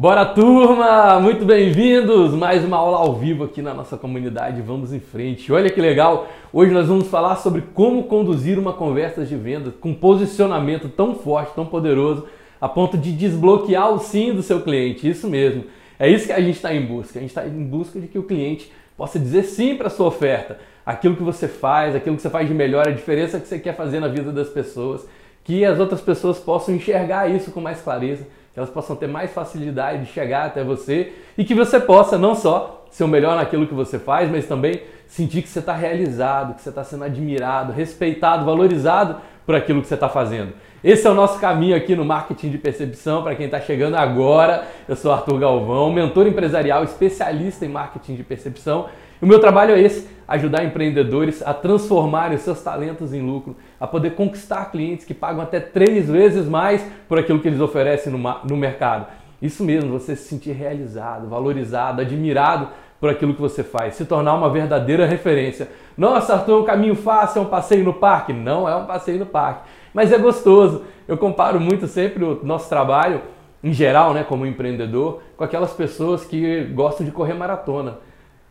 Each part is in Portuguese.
Bora turma, muito bem-vindos! Mais uma aula ao vivo aqui na nossa comunidade. Vamos em frente. Olha que legal! Hoje nós vamos falar sobre como conduzir uma conversa de venda com posicionamento tão forte, tão poderoso, a ponto de desbloquear o sim do seu cliente. Isso mesmo. É isso que a gente está em busca. A gente está em busca de que o cliente possa dizer sim para sua oferta, aquilo que você faz, aquilo que você faz de melhor, a diferença que você quer fazer na vida das pessoas, que as outras pessoas possam enxergar isso com mais clareza que elas possam ter mais facilidade de chegar até você e que você possa não só ser o melhor naquilo que você faz, mas também sentir que você está realizado, que você está sendo admirado, respeitado, valorizado por aquilo que você está fazendo. Esse é o nosso caminho aqui no marketing de percepção para quem está chegando agora. Eu sou Arthur Galvão, mentor empresarial, especialista em marketing de percepção o meu trabalho é esse: ajudar empreendedores a transformarem os seus talentos em lucro, a poder conquistar clientes que pagam até três vezes mais por aquilo que eles oferecem no, no mercado. Isso mesmo, você se sentir realizado, valorizado, admirado por aquilo que você faz, se tornar uma verdadeira referência. Nossa, Arthur, é um caminho fácil, é um passeio no parque? Não é um passeio no parque, mas é gostoso. Eu comparo muito sempre o nosso trabalho, em geral, né, como empreendedor, com aquelas pessoas que gostam de correr maratona.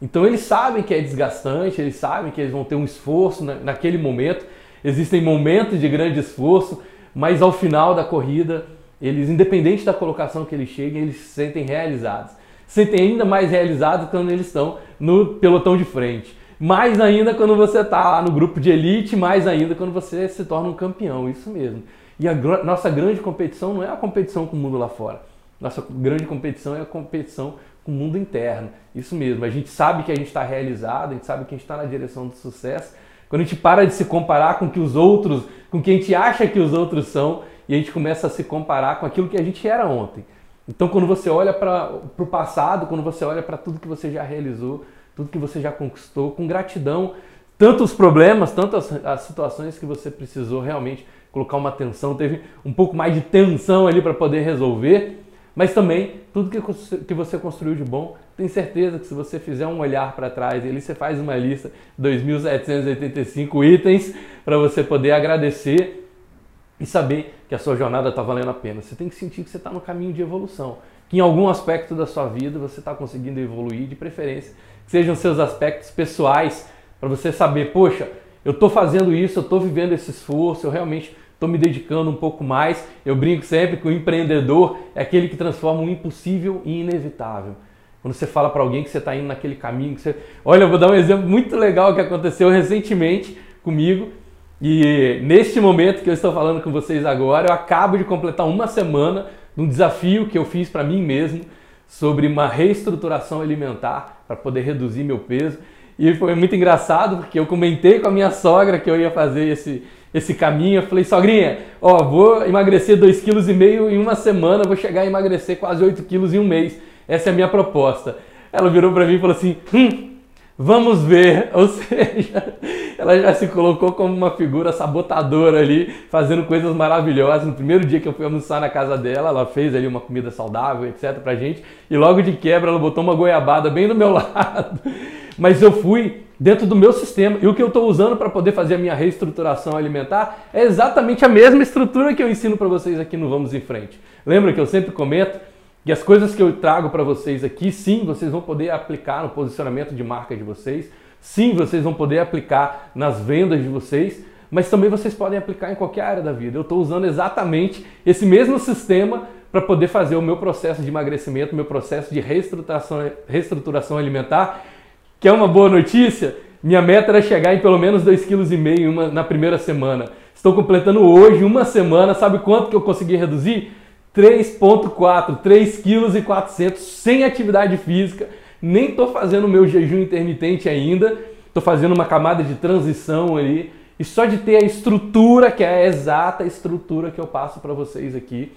Então eles sabem que é desgastante, eles sabem que eles vão ter um esforço naquele momento. Existem momentos de grande esforço, mas ao final da corrida, eles, independente da colocação que eles cheguem, eles se sentem realizados. Se sentem ainda mais realizados quando eles estão no pelotão de frente. Mais ainda quando você está lá no grupo de elite, mais ainda quando você se torna um campeão, isso mesmo. E a nossa grande competição não é a competição com o mundo lá fora. Nossa grande competição é a competição com o mundo interno. Isso mesmo, a gente sabe que a gente está realizado, a gente sabe que a gente está na direção do sucesso. Quando a gente para de se comparar com que os outros, com que a gente acha que os outros são, e a gente começa a se comparar com aquilo que a gente era ontem. Então, quando você olha para o passado, quando você olha para tudo que você já realizou, tudo que você já conquistou, com gratidão, tanto os problemas, tanto as, as situações que você precisou realmente colocar uma atenção, teve um pouco mais de tensão ali para poder resolver, mas também, tudo que você construiu de bom, tenho certeza que se você fizer um olhar para trás, ali você faz uma lista, 2.785 itens, para você poder agradecer e saber que a sua jornada está valendo a pena. Você tem que sentir que você está no caminho de evolução, que em algum aspecto da sua vida você está conseguindo evoluir, de preferência, que sejam seus aspectos pessoais, para você saber, poxa, eu estou fazendo isso, eu estou vivendo esse esforço, eu realmente estou me dedicando um pouco mais. Eu brinco sempre que o empreendedor é aquele que transforma o impossível em inevitável. Quando você fala para alguém que você está indo naquele caminho, que você. Olha, eu vou dar um exemplo muito legal que aconteceu recentemente comigo. E neste momento que eu estou falando com vocês agora, eu acabo de completar uma semana de um desafio que eu fiz para mim mesmo sobre uma reestruturação alimentar para poder reduzir meu peso. E foi muito engraçado porque eu comentei com a minha sogra que eu ia fazer esse, esse caminho. Eu falei, sogrinha, ó, vou emagrecer 2,5 kg em uma semana, vou chegar a emagrecer quase 8 quilos em um mês. Essa é a minha proposta. Ela virou para mim e falou assim: hum, vamos ver. Ou seja, ela já se colocou como uma figura sabotadora ali, fazendo coisas maravilhosas. No primeiro dia que eu fui almoçar na casa dela, ela fez ali uma comida saudável, etc, pra gente. E logo de quebra ela botou uma goiabada bem do meu lado. Mas eu fui dentro do meu sistema. E o que eu estou usando para poder fazer a minha reestruturação alimentar é exatamente a mesma estrutura que eu ensino para vocês aqui no Vamos em Frente. Lembra que eu sempre comento que as coisas que eu trago para vocês aqui, sim, vocês vão poder aplicar no posicionamento de marca de vocês, sim, vocês vão poder aplicar nas vendas de vocês, mas também vocês podem aplicar em qualquer área da vida. Eu estou usando exatamente esse mesmo sistema para poder fazer o meu processo de emagrecimento, meu processo de reestruturação, reestruturação alimentar Quer uma boa notícia? Minha meta era chegar em pelo menos 2,5 kg na primeira semana. Estou completando hoje uma semana. Sabe quanto que eu consegui reduzir? 3,4, 3,4 kg sem atividade física. Nem estou fazendo meu jejum intermitente ainda. Estou fazendo uma camada de transição ali. E só de ter a estrutura, que é a exata estrutura que eu passo para vocês aqui,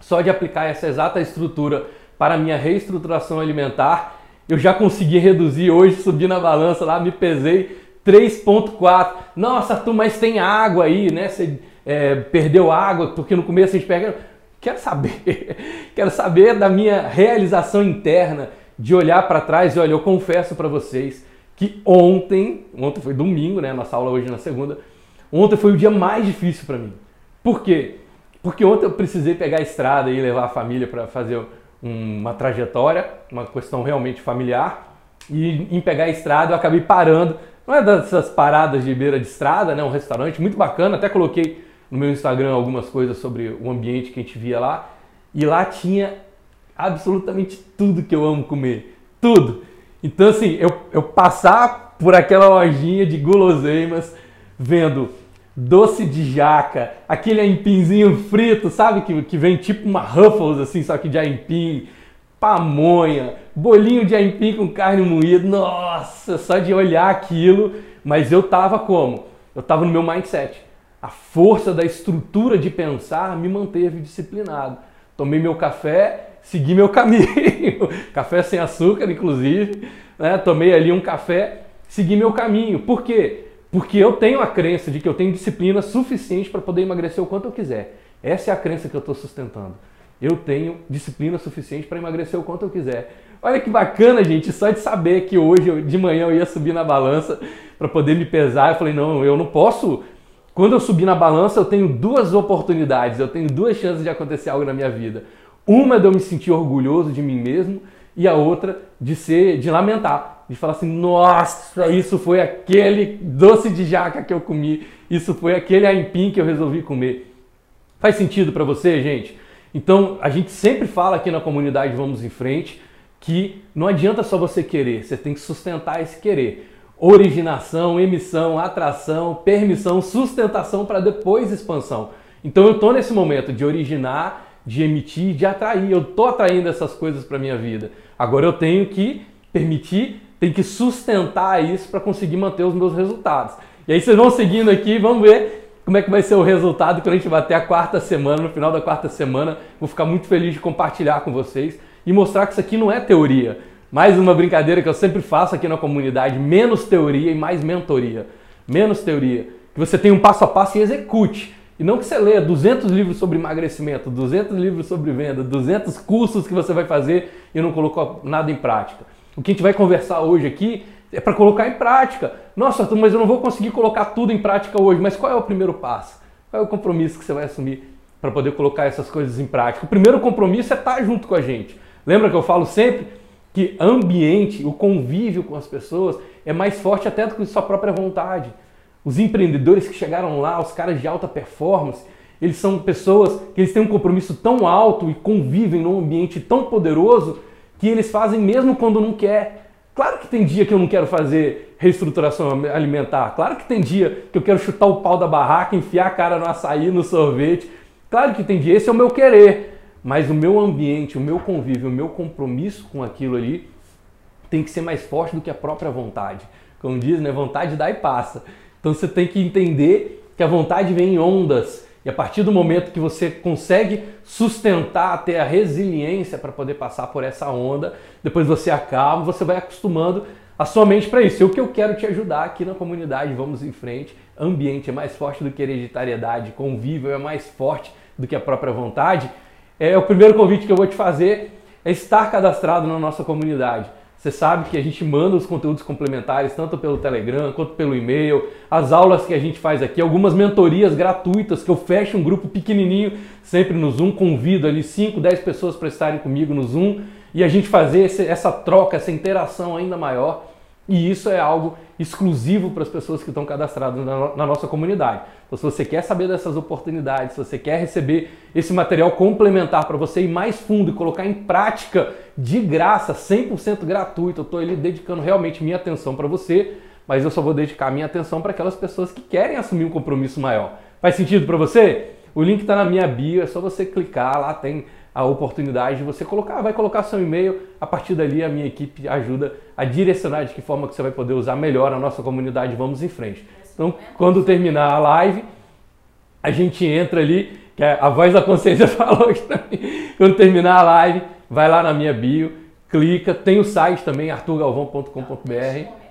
só de aplicar essa exata estrutura para minha reestruturação alimentar, eu já consegui reduzir hoje, subi na balança lá, me pesei 3.4. Nossa, tu, mas tem água aí, né? Você é, perdeu água, porque no começo a gente pega. Quero saber, quero saber da minha realização interna, de olhar para trás e olha, eu confesso para vocês que ontem, ontem foi domingo, né? Nossa aula hoje na segunda. Ontem foi o dia mais difícil para mim. Por quê? Porque ontem eu precisei pegar a estrada e levar a família para fazer uma trajetória, uma questão realmente familiar. E em pegar a estrada eu acabei parando. Não é dessas paradas de beira de estrada, né? Um restaurante muito bacana. Até coloquei no meu Instagram algumas coisas sobre o ambiente que a gente via lá. E lá tinha absolutamente tudo que eu amo comer. Tudo. Então, assim, eu, eu passar por aquela lojinha de guloseimas, vendo doce de jaca, aquele aipimzinho frito, sabe? Que, que vem tipo uma Ruffles, assim, só que de aipim, pamonha, bolinho de aipim com carne moída. Nossa, só de olhar aquilo. Mas eu tava como? Eu tava no meu mindset. A força da estrutura de pensar me manteve disciplinado. Tomei meu café, segui meu caminho. café sem açúcar, inclusive. Né? Tomei ali um café, segui meu caminho. Por quê? Porque eu tenho a crença de que eu tenho disciplina suficiente para poder emagrecer o quanto eu quiser. Essa é a crença que eu estou sustentando. Eu tenho disciplina suficiente para emagrecer o quanto eu quiser. Olha que bacana, gente, só de saber que hoje de manhã eu ia subir na balança para poder me pesar. Eu falei, não, eu não posso. Quando eu subir na balança, eu tenho duas oportunidades, eu tenho duas chances de acontecer algo na minha vida. Uma é de eu me sentir orgulhoso de mim mesmo e a outra de ser de lamentar, de falar assim: "Nossa, isso foi aquele doce de jaca que eu comi, isso foi aquele aipim que eu resolvi comer". Faz sentido para você, gente? Então, a gente sempre fala aqui na comunidade Vamos em Frente que não adianta só você querer, você tem que sustentar esse querer. Originação, emissão, atração, permissão, sustentação para depois expansão. Então eu estou nesse momento de originar, de emitir, de atrair. Eu estou atraindo essas coisas para minha vida. Agora eu tenho que permitir, tenho que sustentar isso para conseguir manter os meus resultados. E aí vocês vão seguindo aqui, vamos ver como é que vai ser o resultado quando a gente bater a quarta semana. No final da quarta semana, vou ficar muito feliz de compartilhar com vocês e mostrar que isso aqui não é teoria. Mais uma brincadeira que eu sempre faço aqui na comunidade: menos teoria e mais mentoria. Menos teoria. Que você tenha um passo a passo e execute. E não que você leia 200 livros sobre emagrecimento, 200 livros sobre venda, 200 cursos que você vai fazer e não colocou nada em prática. O que a gente vai conversar hoje aqui é para colocar em prática. Nossa, mas eu não vou conseguir colocar tudo em prática hoje. Mas qual é o primeiro passo? Qual é o compromisso que você vai assumir para poder colocar essas coisas em prática? O primeiro compromisso é estar tá junto com a gente. Lembra que eu falo sempre que ambiente, o convívio com as pessoas é mais forte até do que sua própria vontade. Os empreendedores que chegaram lá, os caras de alta performance, eles são pessoas que eles têm um compromisso tão alto e convivem num ambiente tão poderoso que eles fazem mesmo quando não quer. Claro que tem dia que eu não quero fazer reestruturação alimentar. Claro que tem dia que eu quero chutar o pau da barraca, enfiar a cara no açaí, no sorvete. Claro que tem dia, esse é o meu querer. Mas o meu ambiente, o meu convívio, o meu compromisso com aquilo ali tem que ser mais forte do que a própria vontade. Como diz, né? Vontade dá e passa. Então você tem que entender que a vontade vem em ondas. E a partir do momento que você consegue sustentar, ter a resiliência para poder passar por essa onda, depois você acalma, você vai acostumando a sua mente para isso. E o que eu quero te ajudar aqui na comunidade, vamos em frente. Ambiente é mais forte do que hereditariedade, convívio é mais forte do que a própria vontade. É o primeiro convite que eu vou te fazer é estar cadastrado na nossa comunidade. Você sabe que a gente manda os conteúdos complementares tanto pelo Telegram quanto pelo e-mail, as aulas que a gente faz aqui, algumas mentorias gratuitas que eu fecho um grupo pequenininho sempre no Zoom, convido ali 5, 10 pessoas para estarem comigo no Zoom e a gente fazer essa troca, essa interação ainda maior. E isso é algo exclusivo para as pessoas que estão cadastradas na, na, nossa comunidade. Então, se você quer saber dessas oportunidades, se você quer receber esse material complementar para você ir mais fundo e colocar em prática de graça, 100% gratuito, eu estou ali dedicando realmente minha atenção para você, mas eu só vou dedicar minha atenção para aquelas pessoas que querem assumir um compromisso maior. Faz sentido para você? O link está na minha bio, é só você clicar, lá tem a oportunidade de você colocar, vai colocar seu e-mail, a partir dali a minha equipe ajuda a direcionar de que forma que você vai poder usar melhor a nossa comunidade Vamos em Frente. Então, quando terminar a live, a gente entra ali, que a voz da consciência falou aqui pra mim, quando terminar a live, vai lá na minha bio, clica, tem o site também, arturgalvão.com.br.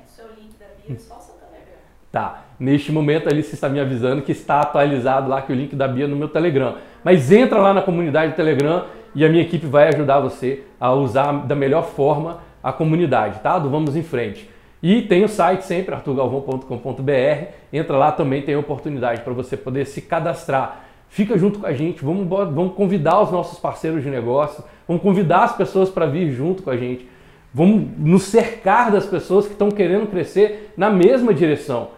Tá. Neste momento ali você está me avisando que está atualizado lá que o link da Bia no meu Telegram. Mas entra lá na comunidade do Telegram e a minha equipe vai ajudar você a usar da melhor forma a comunidade, tá? Do Vamos em Frente. E tem o site sempre, arturgalvão.com.br. Entra lá também, tem oportunidade para você poder se cadastrar. Fica junto com a gente, vamos, vamos convidar os nossos parceiros de negócio, vamos convidar as pessoas para vir junto com a gente. Vamos nos cercar das pessoas que estão querendo crescer na mesma direção.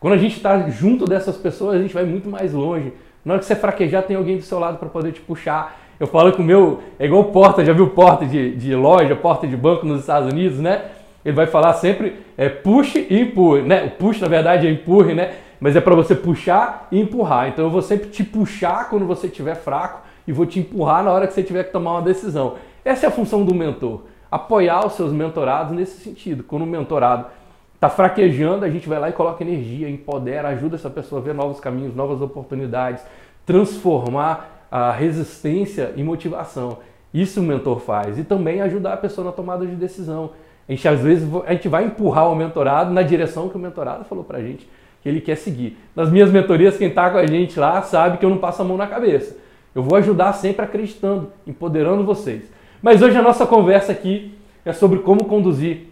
Quando a gente está junto dessas pessoas, a gente vai muito mais longe. Na hora que você fraquejar, tem alguém do seu lado para poder te puxar. Eu falo que o meu é igual porta, já viu porta de, de loja, porta de banco nos Estados Unidos, né? Ele vai falar sempre é, puxe e empurre, né? O push, na verdade, é empurre, né? Mas é para você puxar e empurrar. Então eu vou sempre te puxar quando você estiver fraco e vou te empurrar na hora que você tiver que tomar uma decisão. Essa é a função do mentor. Apoiar os seus mentorados nesse sentido. Quando o mentorado está fraquejando, a gente vai lá e coloca energia, empodera, ajuda essa pessoa a ver novos caminhos, novas oportunidades, transformar a resistência em motivação. Isso o mentor faz. E também ajudar a pessoa na tomada de decisão. A gente às vezes a gente vai empurrar o mentorado na direção que o mentorado falou para a gente que ele quer seguir. Nas minhas mentorias, quem está com a gente lá sabe que eu não passo a mão na cabeça. Eu vou ajudar sempre acreditando, empoderando vocês. Mas hoje a nossa conversa aqui é sobre como conduzir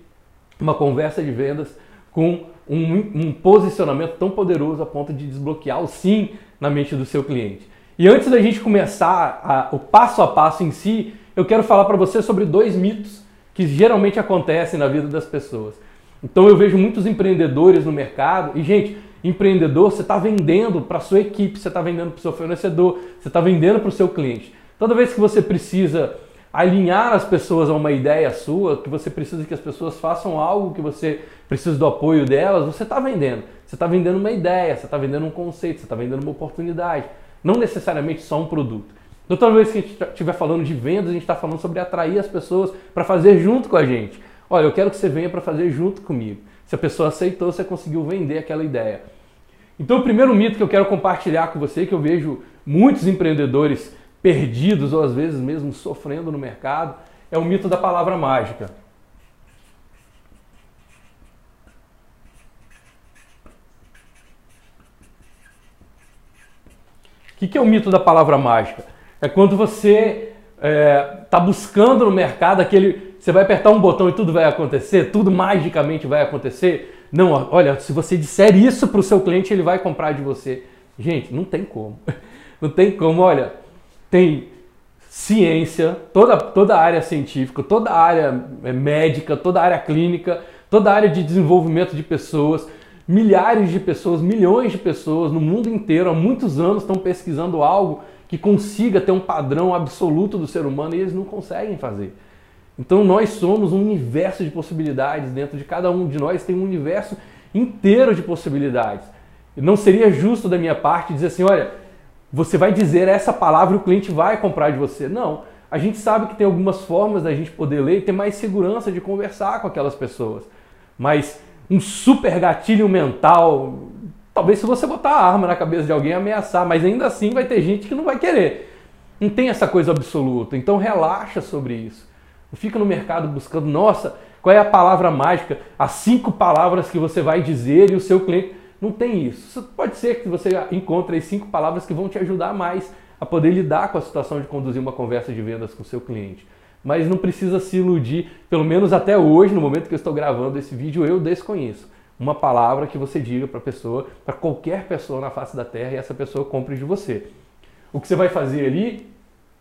uma conversa de vendas com um, um posicionamento tão poderoso a ponto de desbloquear o sim na mente do seu cliente. E antes da gente começar a, o passo a passo em si, eu quero falar para você sobre dois mitos que geralmente acontecem na vida das pessoas. Então eu vejo muitos empreendedores no mercado e, gente, empreendedor, você está vendendo para sua equipe, você está vendendo para o seu fornecedor, você está vendendo para o seu cliente. Toda vez que você precisa alinhar as pessoas a uma ideia sua, que você precisa que as pessoas façam algo que você precisa do apoio delas, você está vendendo. Você está vendendo uma ideia, você está vendendo um conceito, você está vendendo uma oportunidade. Não necessariamente só um produto. Então, toda vez que a gente estiver falando de vendas, a gente está falando sobre atrair as pessoas para fazer junto com a gente. Olha, eu quero que você venha para fazer junto comigo. Se a pessoa aceitou, você conseguiu vender aquela ideia. Então, o primeiro mito que eu quero compartilhar com você, que eu vejo muitos empreendedores perdidos ou às vezes mesmo sofrendo no mercado, é o mito da palavra mágica. O que, que é o mito da palavra mágica? É quando você está é, tá buscando no mercado aquele. Você vai apertar um botão e tudo vai acontecer, tudo magicamente vai acontecer. Não, olha, se você disser isso para o seu cliente, ele vai comprar de você. Gente, não tem como. Não tem como, olha, tem ciência, toda, toda a área científica, toda a área é, médica, toda a área clínica, toda a área de desenvolvimento de pessoas, milhares de pessoas, milhões de pessoas no mundo inteiro há muitos anos estão pesquisando algo que consiga ter um padrão absoluto do ser humano e eles não conseguem fazer. Então nós somos um universo de possibilidades, dentro de cada um de nós tem um universo inteiro de possibilidades. Não seria justo da minha parte dizer assim, olha, você vai dizer essa palavra e o cliente vai comprar de você. Não. A gente sabe que tem algumas formas da gente poder ler e ter mais segurança de conversar com aquelas pessoas. Mas um super gatilho mental, Talvez se você botar a arma na cabeça de alguém ameaçar, mas ainda assim vai ter gente que não vai querer. Não tem essa coisa absoluta. Então relaxa sobre isso. Não fica no mercado buscando, nossa, qual é a palavra mágica? As cinco palavras que você vai dizer e o seu cliente. Não tem isso. Pode ser que você encontre as cinco palavras que vão te ajudar mais a poder lidar com a situação de conduzir uma conversa de vendas com o seu cliente. Mas não precisa se iludir, pelo menos até hoje, no momento que eu estou gravando esse vídeo, eu desconheço uma palavra que você diga para a pessoa, para qualquer pessoa na face da terra e essa pessoa compre de você. O que você vai fazer ali,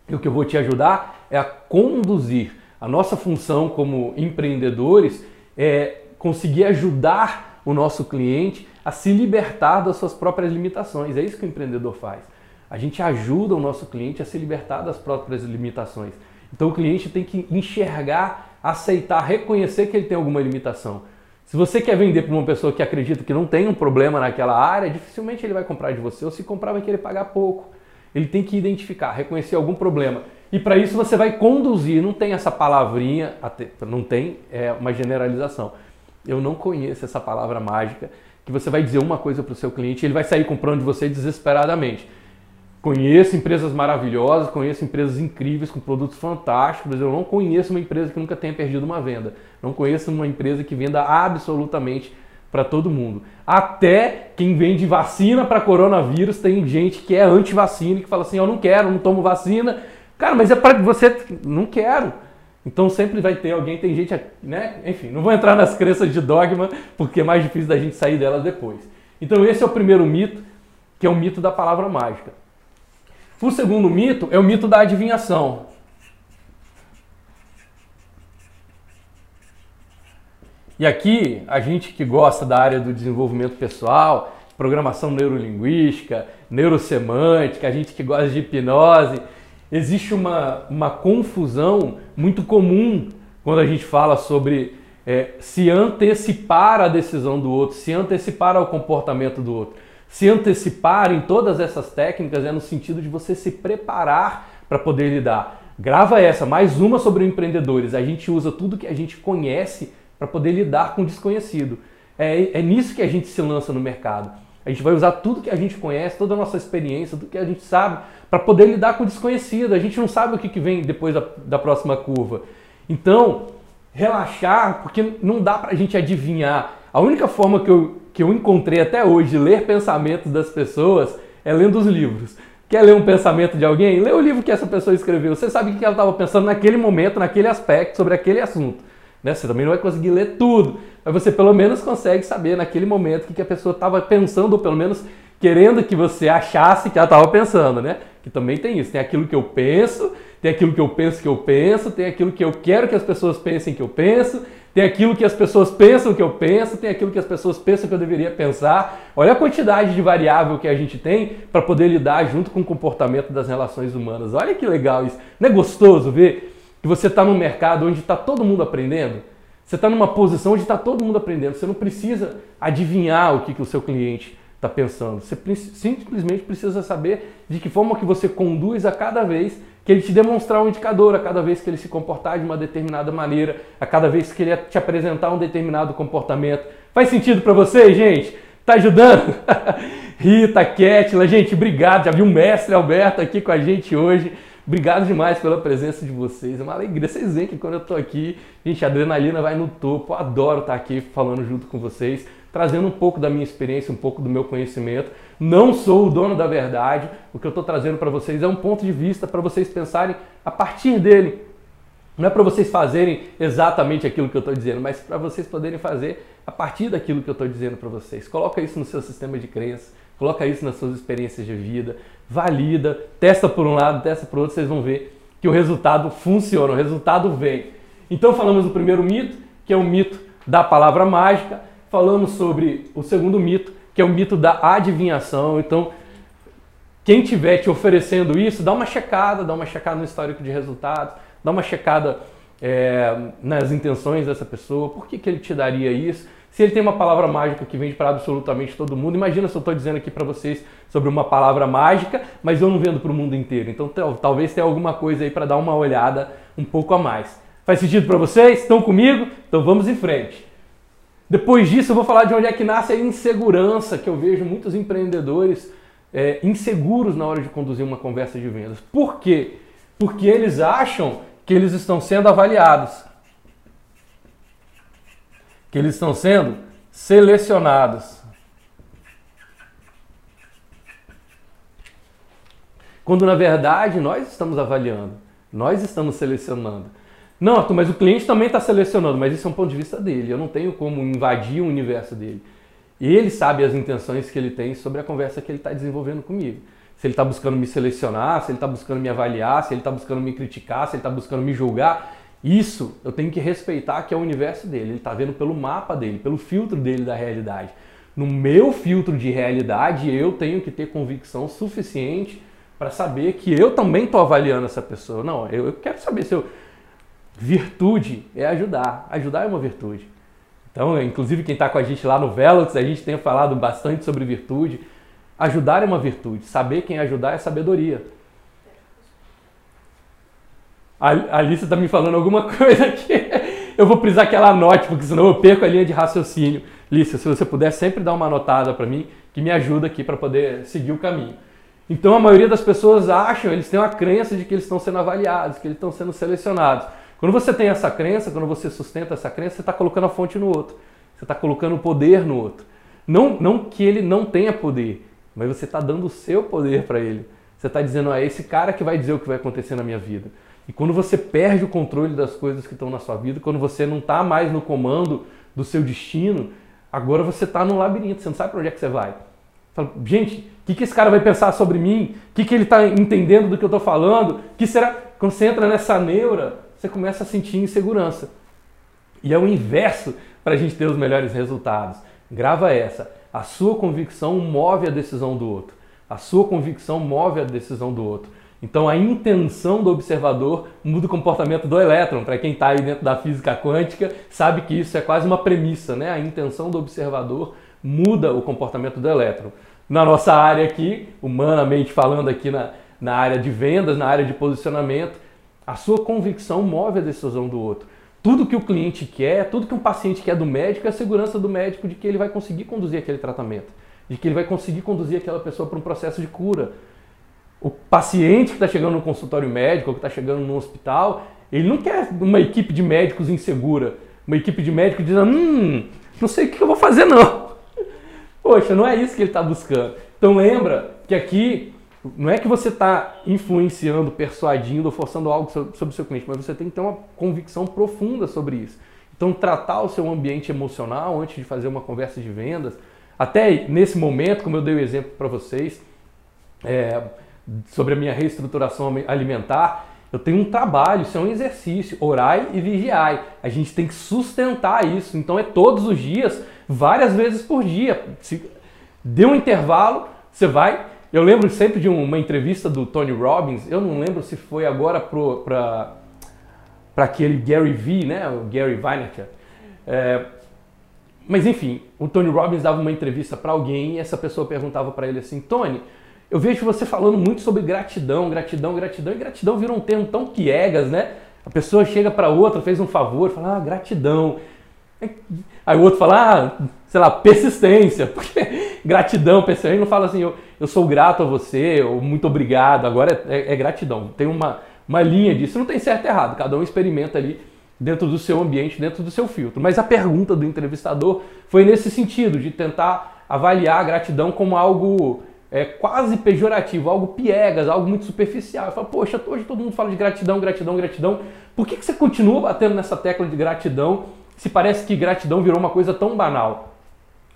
e o que eu vou te ajudar, é a conduzir. A nossa função como empreendedores é conseguir ajudar o nosso cliente a se libertar das suas próprias limitações. É isso que o empreendedor faz. A gente ajuda o nosso cliente a se libertar das próprias limitações. Então o cliente tem que enxergar, aceitar, reconhecer que ele tem alguma limitação. Se você quer vender para uma pessoa que acredita que não tem um problema naquela área, dificilmente ele vai comprar de você, ou se comprar vai querer pagar pouco. Ele tem que identificar, reconhecer algum problema. E para isso você vai conduzir, não tem essa palavrinha, não tem, é uma generalização. Eu não conheço essa palavra mágica que você vai dizer uma coisa para o seu cliente e ele vai sair comprando de você desesperadamente. Conheço empresas maravilhosas, conheço empresas incríveis com produtos fantásticos, eu não conheço uma empresa que nunca tenha perdido uma venda. Não conheço uma empresa que venda absolutamente para todo mundo. Até quem vende vacina para coronavírus, tem gente que é anti-vacina e que fala assim: Eu não quero, não tomo vacina. Cara, mas é para você. Não quero. Então sempre vai ter alguém, tem gente, né? Enfim, não vou entrar nas crenças de dogma, porque é mais difícil da gente sair delas depois. Então esse é o primeiro mito, que é o mito da palavra mágica. O segundo mito é o mito da adivinhação. E aqui, a gente que gosta da área do desenvolvimento pessoal, programação neurolinguística, neurosemântica, a gente que gosta de hipnose, existe uma, uma confusão muito comum quando a gente fala sobre é, se antecipar a decisão do outro, se antecipar ao comportamento do outro. Se antecipar em todas essas técnicas é no sentido de você se preparar para poder lidar. Grava essa, mais uma sobre empreendedores. A gente usa tudo que a gente conhece para poder lidar com o desconhecido. É, é nisso que a gente se lança no mercado. A gente vai usar tudo que a gente conhece, toda a nossa experiência, tudo que a gente sabe, para poder lidar com o desconhecido. A gente não sabe o que, que vem depois da, da próxima curva. Então, relaxar, porque não dá para a gente adivinhar. A única forma que eu, que eu encontrei até hoje de ler pensamentos das pessoas é lendo os livros. Quer ler um pensamento de alguém? Lê o livro que essa pessoa escreveu. Você sabe o que ela estava pensando naquele momento, naquele aspecto, sobre aquele assunto. Né? Você também não vai conseguir ler tudo, mas você pelo menos consegue saber naquele momento o que a pessoa estava pensando, ou pelo menos querendo que você achasse que ela estava pensando, né? Que também tem isso. Tem aquilo que eu penso, tem aquilo que eu penso que eu penso, tem aquilo que eu quero que as pessoas pensem que eu penso, tem aquilo que as pessoas pensam que eu penso, tem aquilo que as pessoas pensam que eu deveria pensar. Olha a quantidade de variável que a gente tem para poder lidar junto com o comportamento das relações humanas. Olha que legal isso. Não é gostoso ver que você está num mercado onde está todo mundo aprendendo? Você está numa posição onde está todo mundo aprendendo. Você não precisa adivinhar o que, que o seu cliente está pensando. Você simplesmente precisa saber de que forma que você conduz a cada vez que ele te demonstrar um indicador, a cada vez que ele se comportar de uma determinada maneira, a cada vez que ele te apresentar um determinado comportamento. Faz sentido para você, gente? Tá ajudando? Rita, Kétila, gente, obrigado. Já vi o mestre Alberto aqui com a gente hoje. Obrigado demais pela presença de vocês. É uma alegria. Vocês veem que quando eu tô aqui, gente, a adrenalina vai no topo. Eu adoro estar aqui falando junto com vocês, trazendo um pouco da minha experiência, um pouco do meu conhecimento. Não sou o dono da verdade. O que eu estou trazendo para vocês é um ponto de vista para vocês pensarem a partir dele. Não é para vocês fazerem exatamente aquilo que eu estou dizendo, mas para vocês poderem fazer a partir daquilo que eu estou dizendo para vocês. Coloca isso no seu sistema de crença, coloca isso nas suas experiências de vida, valida, testa por um lado, testa por outro, vocês vão ver que o resultado funciona, o resultado vem. Então falamos do primeiro mito, que é o mito da palavra mágica, falamos sobre o segundo mito, que é o mito da adivinhação. Então, quem estiver te oferecendo isso, dá uma checada, dá uma checada no histórico de resultados, dá uma checada é, nas intenções dessa pessoa, por que, que ele te daria isso? Se ele tem uma palavra mágica que vende para absolutamente todo mundo, imagina se eu estou dizendo aqui para vocês sobre uma palavra mágica, mas eu não vendo para o mundo inteiro. Então talvez tenha alguma coisa aí para dar uma olhada um pouco a mais. Faz sentido para vocês? Estão comigo? Então vamos em frente. Depois disso, eu vou falar de onde é que nasce a insegurança, que eu vejo muitos empreendedores é, inseguros na hora de conduzir uma conversa de vendas. Por quê? Porque eles acham que eles estão sendo avaliados que eles estão sendo selecionados. Quando na verdade nós estamos avaliando, nós estamos selecionando. Não, mas o cliente também está selecionando, mas isso é um ponto de vista dele. Eu não tenho como invadir o universo dele. Ele sabe as intenções que ele tem sobre a conversa que ele está desenvolvendo comigo. Se ele está buscando me selecionar, se ele está buscando me avaliar, se ele está buscando me criticar, se ele está buscando me julgar, isso eu tenho que respeitar que é o universo dele. Ele está vendo pelo mapa dele, pelo filtro dele da realidade. No meu filtro de realidade, eu tenho que ter convicção suficiente para saber que eu também estou avaliando essa pessoa. Não, eu, eu quero saber se eu. Virtude é ajudar. Ajudar é uma virtude. Então, inclusive, quem está com a gente lá no Velox, a gente tem falado bastante sobre virtude. Ajudar é uma virtude. Saber quem ajudar é sabedoria. A Alice está me falando alguma coisa aqui. Eu vou precisar que ela anote, porque senão eu perco a linha de raciocínio. Alice, se você puder sempre dar uma anotada para mim, que me ajuda aqui para poder seguir o caminho. Então a maioria das pessoas acham, eles têm uma crença de que eles estão sendo avaliados, que eles estão sendo selecionados. Quando você tem essa crença, quando você sustenta essa crença, você está colocando a fonte no outro. Você está colocando o poder no outro. Não, não que ele não tenha poder, mas você está dando o seu poder para ele. Você está dizendo, ah, é esse cara que vai dizer o que vai acontecer na minha vida. E quando você perde o controle das coisas que estão na sua vida, quando você não está mais no comando do seu destino, agora você está no labirinto, você não sabe para onde é que você vai. Fala, gente, que, que esse cara vai pensar sobre mim? O que, que ele está entendendo do que eu estou falando? que será? Quando você entra nessa neura, você começa a sentir insegurança. E é o inverso para a gente ter os melhores resultados. Grava essa. A sua convicção move a decisão do outro. A sua convicção move a decisão do outro. Então a intenção do observador muda o comportamento do elétron. Para quem está aí dentro da física quântica, sabe que isso é quase uma premissa, né? A intenção do observador muda o comportamento do elétron. Na nossa área aqui, humanamente falando aqui na, na área de vendas, na área de posicionamento, a sua convicção move a decisão do outro. Tudo que o cliente quer, tudo que um paciente quer do médico é a segurança do médico de que ele vai conseguir conduzir aquele tratamento, de que ele vai conseguir conduzir aquela pessoa para um processo de cura. O paciente que está chegando no consultório médico, ou que está chegando no hospital, ele não quer uma equipe de médicos insegura, uma equipe de médicos dizendo, hum, não sei o que eu vou fazer não. Poxa, não é isso que ele está buscando. Então lembra que aqui não é que você está influenciando, persuadindo ou forçando algo sobre o seu cliente, mas você tem que ter uma convicção profunda sobre isso. Então, tratar o seu ambiente emocional antes de fazer uma conversa de vendas, até nesse momento, como eu dei o exemplo para vocês, é, sobre a minha reestruturação alimentar, eu tenho um trabalho, isso é um exercício, orai e vigiai. A gente tem que sustentar isso. Então é todos os dias, várias vezes por dia. Se deu um intervalo, você vai eu lembro sempre de uma entrevista do Tony Robbins, eu não lembro se foi agora para aquele Gary Vee, né, o Gary Vaynerchuk. É, mas enfim, o Tony Robbins dava uma entrevista para alguém e essa pessoa perguntava para ele assim, Tony, eu vejo você falando muito sobre gratidão, gratidão, gratidão, e gratidão virou um termo tão piegas, né? A pessoa chega para outra, fez um favor, fala, ah, gratidão. Aí o outro fala, ah, sei lá, persistência, porque gratidão, persistência, não fala assim, eu, eu sou grato a você, ou muito obrigado, agora é, é, é gratidão. Tem uma, uma linha disso, não tem certo e errado, cada um experimenta ali dentro do seu ambiente, dentro do seu filtro. Mas a pergunta do entrevistador foi nesse sentido, de tentar avaliar a gratidão como algo é, quase pejorativo, algo piegas, algo muito superficial. Eu falo, poxa, hoje todo mundo fala de gratidão, gratidão, gratidão. Por que, que você continua batendo nessa tecla de gratidão se parece que gratidão virou uma coisa tão banal?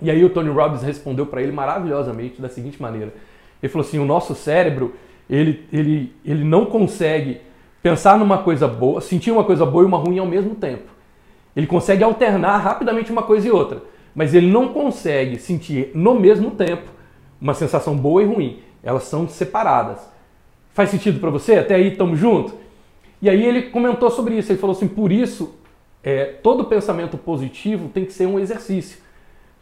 E aí o Tony Robbins respondeu para ele maravilhosamente da seguinte maneira. Ele falou assim: o nosso cérebro ele, ele, ele não consegue pensar numa coisa boa, sentir uma coisa boa e uma ruim ao mesmo tempo. Ele consegue alternar rapidamente uma coisa e outra, mas ele não consegue sentir no mesmo tempo uma sensação boa e ruim. Elas são separadas. Faz sentido para você? Até aí estamos juntos? E aí ele comentou sobre isso. Ele falou assim: por isso, é, todo pensamento positivo tem que ser um exercício.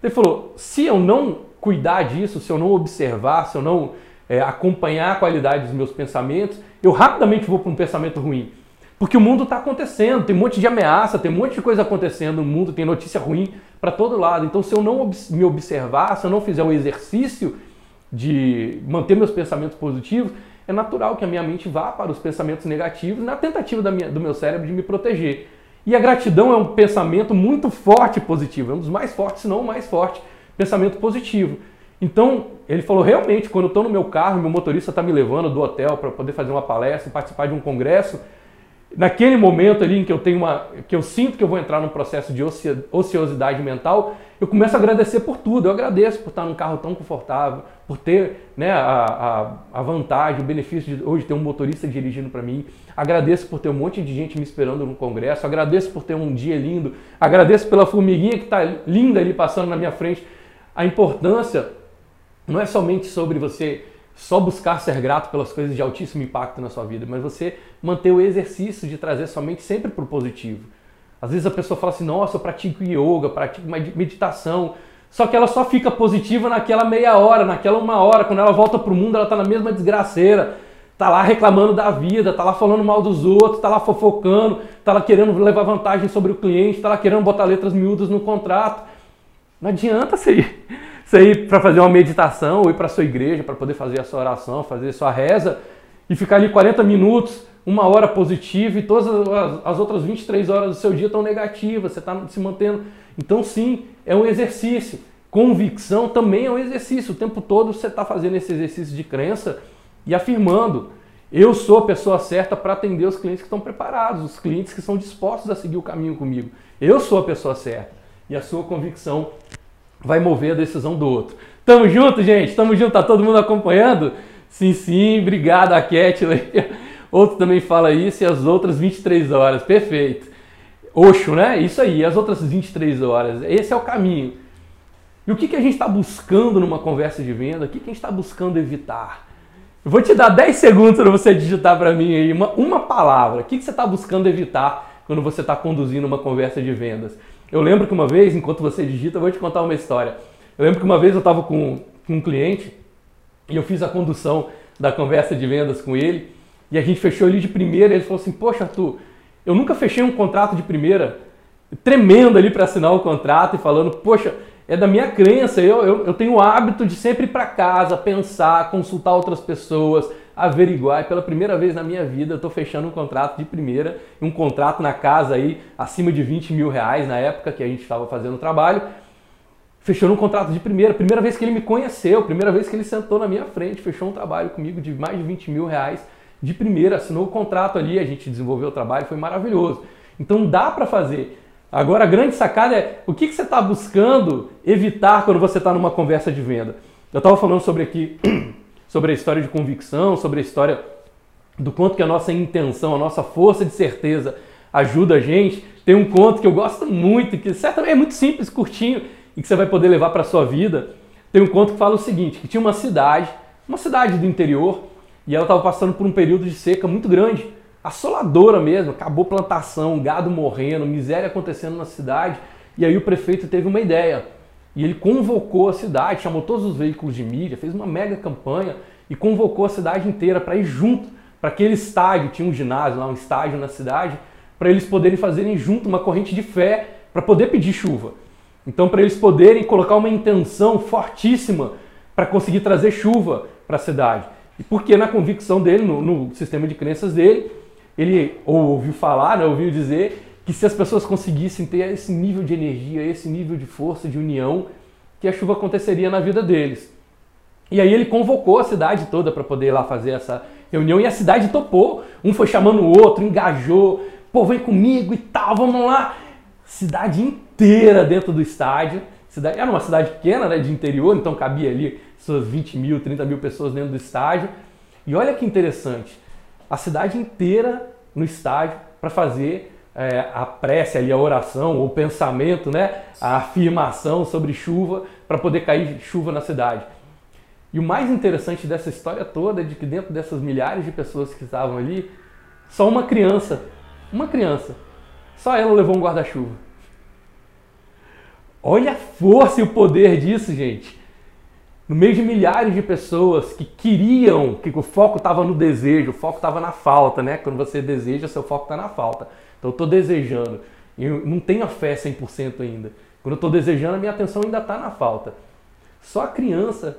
Ele falou: se eu não cuidar disso, se eu não observar, se eu não é, acompanhar a qualidade dos meus pensamentos, eu rapidamente vou para um pensamento ruim. Porque o mundo está acontecendo, tem um monte de ameaça, tem um monte de coisa acontecendo no mundo, tem notícia ruim para todo lado. Então, se eu não me observar, se eu não fizer um exercício de manter meus pensamentos positivos, é natural que a minha mente vá para os pensamentos negativos na tentativa minha, do meu cérebro de me proteger. E a gratidão é um pensamento muito forte positivo, é um dos mais fortes, se não o mais forte, pensamento positivo. Então, ele falou, realmente, quando eu estou no meu carro, meu motorista está me levando do hotel para poder fazer uma palestra, participar de um congresso, naquele momento ali em que eu tenho uma, que eu sinto que eu vou entrar num processo de ociosidade mental, eu começo a agradecer por tudo. Eu agradeço por estar num carro tão confortável, por ter né, a, a, a vantagem, o benefício de hoje ter um motorista dirigindo para mim. Agradeço por ter um monte de gente me esperando no congresso. Agradeço por ter um dia lindo. Agradeço pela formiguinha que está linda ali passando na minha frente. A importância não é somente sobre você só buscar ser grato pelas coisas de altíssimo impacto na sua vida, mas você manter o exercício de trazer somente sempre para o positivo. Às vezes a pessoa fala assim: nossa, eu pratico yoga, pratico meditação. Só que ela só fica positiva naquela meia hora, naquela uma hora. Quando ela volta para o mundo, ela está na mesma desgraceira. Tá lá reclamando da vida, tá lá falando mal dos outros, tá lá fofocando, tá lá querendo levar vantagem sobre o cliente, tá lá querendo botar letras miúdas no contrato. Não adianta ir, você ir para fazer uma meditação ou ir para sua igreja para poder fazer a sua oração, fazer a sua reza e ficar ali 40 minutos uma hora positiva e todas as, outras 23 horas do seu dia estão negativas, você está se mantendo. Então, sim, é um exercício. Convicção também é um exercício. O tempo todo você está fazendo esse exercício de crença e afirmando: eu sou a pessoa certa para atender os clientes que estão preparados, os clientes que são dispostos a seguir o caminho comigo. Eu sou a pessoa certa. E a sua convicção vai mover a decisão do outro. Tamo junto, gente? Tamo junto? Tá todo mundo acompanhando? Sim, sim, obrigado a Ketley. Outro também fala isso e as outras 23 horas. Perfeito. Oxo, né? Isso aí, as outras 23 horas. Esse é o caminho. E o que, que a gente está buscando numa conversa de venda? O que, que a gente está buscando evitar? Eu vou te dar 10 segundos para você digitar para mim aí uma, uma palavra. O que, que você está buscando evitar quando você está conduzindo uma conversa de vendas? Eu lembro que uma vez, enquanto você digita, eu vou te contar uma história. Eu lembro que uma vez eu estava com, com um cliente e eu fiz a condução da conversa de vendas com ele e a gente fechou ele de primeira. Ele falou assim: Poxa, Arthur, eu nunca fechei um contrato de primeira, tremendo ali para assinar o contrato e falando: Poxa, é da minha crença, eu, eu, eu tenho o hábito de sempre ir para casa, pensar, consultar outras pessoas, averiguar. E pela primeira vez na minha vida eu estou fechando um contrato de primeira, um contrato na casa aí acima de 20 mil reais na época que a gente estava fazendo o trabalho. Fechou um contrato de primeira, primeira vez que ele me conheceu, primeira vez que ele sentou na minha frente, fechou um trabalho comigo de mais de 20 mil reais de primeira, assinou o contrato ali, a gente desenvolveu o trabalho, foi maravilhoso. Então dá para fazer. Agora a grande sacada é o que, que você está buscando evitar quando você está numa conversa de venda. Eu estava falando sobre aqui sobre a história de convicção, sobre a história do quanto que a nossa intenção, a nossa força de certeza ajuda a gente. Tem um conto que eu gosto muito, que certamente é muito simples, curtinho e que você vai poder levar para sua vida. Tem um conto que fala o seguinte, que tinha uma cidade, uma cidade do interior, e ela estava passando por um período de seca muito grande, assoladora mesmo, acabou plantação, gado morrendo, miséria acontecendo na cidade. E aí o prefeito teve uma ideia. E ele convocou a cidade, chamou todos os veículos de mídia, fez uma mega campanha e convocou a cidade inteira para ir junto para aquele estádio, tinha um ginásio lá, um estádio na cidade, para eles poderem fazerem junto uma corrente de fé para poder pedir chuva. Então, para eles poderem colocar uma intenção fortíssima para conseguir trazer chuva para a cidade. E porque na convicção dele, no, no, sistema de crenças dele, ele ouviu falar, né, ouviu dizer que se as pessoas conseguissem ter esse nível de energia, esse nível de força, de união, que a chuva aconteceria na vida deles. E aí ele convocou a cidade toda para poder ir lá fazer essa reunião e a cidade topou. Um foi chamando o outro, engajou, pô, vem comigo e tal, vamos lá. Cidade inteira dentro do estádio. Cidade, era uma cidade pequena, né, de interior, então cabia ali suas 20 mil, 30 mil pessoas dentro do estádio. E olha que interessante, a cidade inteira no estádio para fazer é, a prece ali, a oração, o pensamento, né, a afirmação sobre chuva, para poder cair chuva na cidade. E o mais interessante dessa história toda é de que dentro dessas milhares de pessoas que estavam ali, só uma criança, uma criança, só ela levou um guarda-chuva. Olha a força e o poder disso, gente no meio de milhares de pessoas que queriam, que o foco estava no desejo, o foco estava na falta, né? Quando você deseja, seu foco está na falta. Então eu estou desejando. Eu não tenho a fé 100% ainda. Quando eu estou desejando, a minha atenção ainda está na falta. Só a criança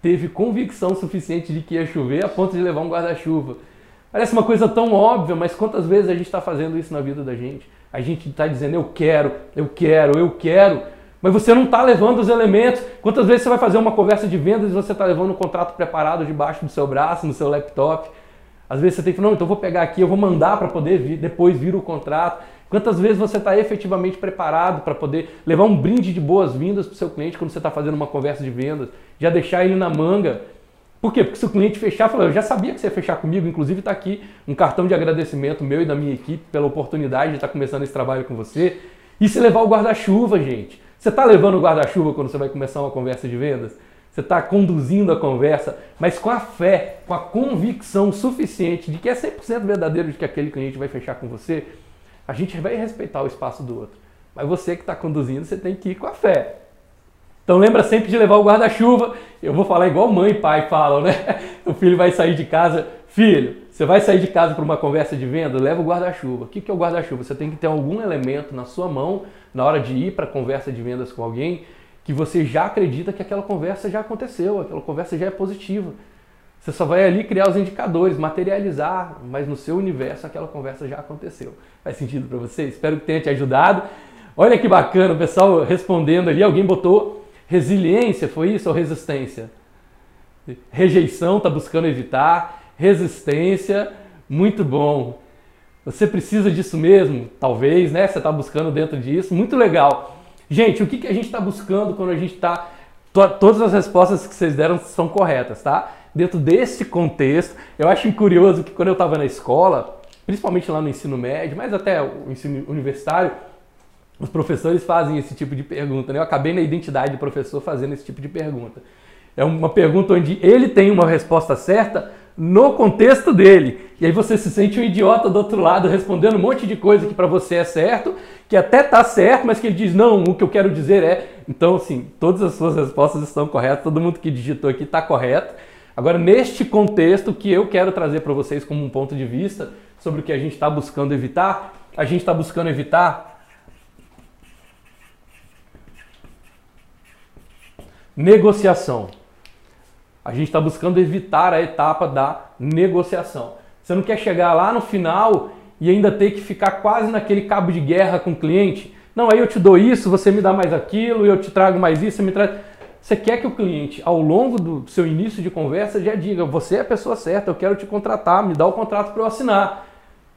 teve convicção suficiente de que ia chover a ponto de levar um guarda-chuva. Parece uma coisa tão óbvia, mas quantas vezes a gente está fazendo isso na vida da gente? A gente está dizendo eu quero, eu quero, eu quero, mas você não está levando os elementos. Quantas vezes você vai fazer uma conversa de vendas e você está levando um contrato preparado debaixo do seu braço, no seu laptop? Às vezes você tem que falar, não, então eu vou pegar aqui, eu vou mandar para poder vir, depois vir o contrato. Quantas vezes você está efetivamente preparado para poder levar um brinde de boas-vindas para o seu cliente quando você está fazendo uma conversa de vendas? Já deixar ele na manga. Por quê? Porque se o cliente fechar, fala, eu já sabia que você ia fechar comigo, inclusive está aqui um cartão de agradecimento meu e da minha equipe pela oportunidade de estar começando esse trabalho com você. E se levar o guarda-chuva, gente. Você está levando o guarda-chuva quando você vai começar uma conversa de vendas? Você está conduzindo a conversa, mas com a fé, com a convicção suficiente de que é 100% verdadeiro de que aquele cliente vai fechar com você, a gente vai respeitar o espaço do outro. Mas você que está conduzindo, você tem que ir com a fé. Então lembra sempre de levar o guarda-chuva. Eu vou falar igual mãe e pai falam, né? O filho vai sair de casa, filho, você vai sair de casa para uma conversa de venda, leva o guarda-chuva. O que é o guarda-chuva? Você tem que ter algum elemento na sua mão na hora de ir para a conversa de vendas com alguém que você já acredita que aquela conversa já aconteceu, aquela conversa já é positiva. Você só vai ali criar os indicadores, materializar, mas no seu universo aquela conversa já aconteceu. Faz sentido para você? Espero que tenha te ajudado. Olha que bacana, o pessoal respondendo ali, alguém botou resiliência, foi isso ou resistência? Rejeição, está buscando evitar, resistência, muito bom. Você precisa disso mesmo? Talvez, né? Você está buscando dentro disso, muito legal. Gente, o que, que a gente está buscando quando a gente está. Todas as respostas que vocês deram são corretas, tá? Dentro desse contexto, eu acho curioso que quando eu estava na escola, principalmente lá no ensino médio, mas até o ensino universitário, os professores fazem esse tipo de pergunta. Né? Eu acabei na identidade do professor fazendo esse tipo de pergunta. É uma pergunta onde ele tem uma resposta certa no contexto dele. E aí você se sente um idiota do outro lado respondendo um monte de coisa que para você é certo, que até tá certo, mas que ele diz não, o que eu quero dizer é. Então, assim, todas as suas respostas estão corretas, todo mundo que digitou aqui está correto. Agora, neste contexto que eu quero trazer para vocês como um ponto de vista sobre o que a gente está buscando evitar, a gente está buscando evitar negociação. A gente está buscando evitar a etapa da negociação. Você não quer chegar lá no final e ainda ter que ficar quase naquele cabo de guerra com o cliente. Não, aí eu te dou isso, você me dá mais aquilo, eu te trago mais isso, você me traz. Você quer que o cliente, ao longo do seu início de conversa, já diga: você é a pessoa certa, eu quero te contratar, me dá o contrato para eu assinar.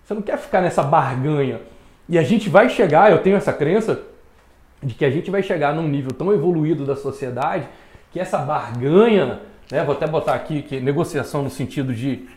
Você não quer ficar nessa barganha. E a gente vai chegar, eu tenho essa crença, de que a gente vai chegar num nível tão evoluído da sociedade que essa barganha né? Vou até botar aqui que negociação no sentido de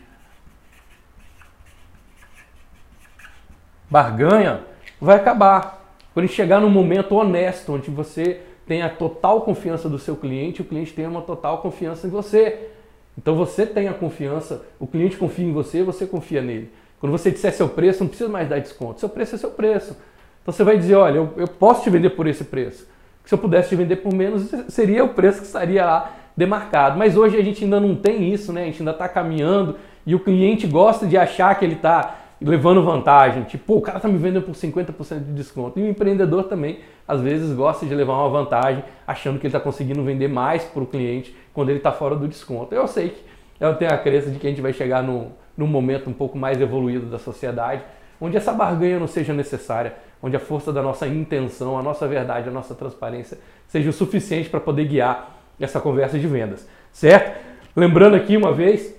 barganha vai acabar. Quando chegar num momento honesto, onde você tem a total confiança do seu cliente, o cliente tem uma total confiança em você. Então você tem a confiança, o cliente confia em você, você confia nele. Quando você disser seu preço, não precisa mais dar desconto. Seu preço é seu preço. Então você vai dizer, olha, eu, eu posso te vender por esse preço. Se eu pudesse te vender por menos, seria o preço que estaria lá demarcado. Mas hoje a gente ainda não tem isso, né? A gente ainda está caminhando e o cliente gosta de achar que ele está levando vantagem. Tipo, o cara está me vendendo por 50% de desconto. E o empreendedor também, às vezes, gosta de levar uma vantagem, achando que ele está conseguindo vender mais para o cliente quando ele está fora do desconto. Eu sei que eu tenho a crença de que a gente vai chegar num, num momento um pouco mais evoluído da sociedade, onde essa barganha não seja necessária, onde a força da nossa intenção, a nossa verdade, a nossa transparência seja o suficiente para poder guiar essa conversa de vendas, certo? Lembrando aqui uma vez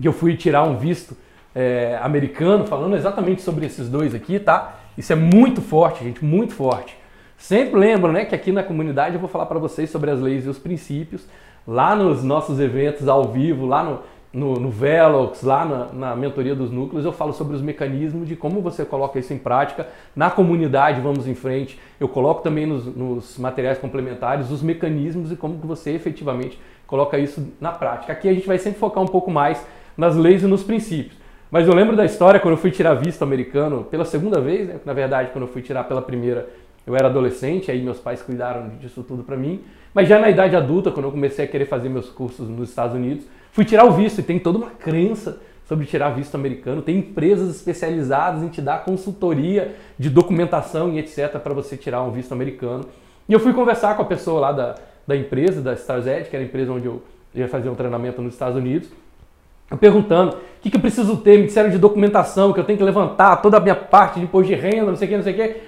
que eu fui tirar um visto é, americano, falando exatamente sobre esses dois aqui, tá? Isso é muito forte, gente, muito forte. Sempre lembro, né, que aqui na comunidade eu vou falar para vocês sobre as leis e os princípios, lá nos nossos eventos ao vivo, lá no, no, no Velox, lá na, na, mentoria dos núcleos, eu falo sobre os mecanismos de como você coloca isso em prática. Na comunidade, vamos em frente. Eu coloco também nos, nos materiais complementares os mecanismos e como que você efetivamente coloca isso na prática. Aqui a gente vai sempre focar um pouco mais nas leis e nos princípios. Mas eu lembro da história quando eu fui tirar visto americano pela segunda vez, né? na verdade, quando eu fui tirar pela primeira, eu era adolescente, aí meus pais cuidaram disso tudo para mim. Mas já na idade adulta, quando eu comecei a querer fazer meus cursos nos Estados Unidos, Fui tirar o visto e tem toda uma crença sobre tirar visto americano. Tem empresas especializadas em te dar consultoria de documentação e etc. para você tirar um visto americano. E eu fui conversar com a pessoa lá da, da empresa, da StarsEd, que era a empresa onde eu ia fazer um treinamento nos Estados Unidos. Perguntando o que, que eu preciso ter, me disseram de documentação, que eu tenho que levantar toda a minha parte de imposto de renda, não sei o que, não sei o que.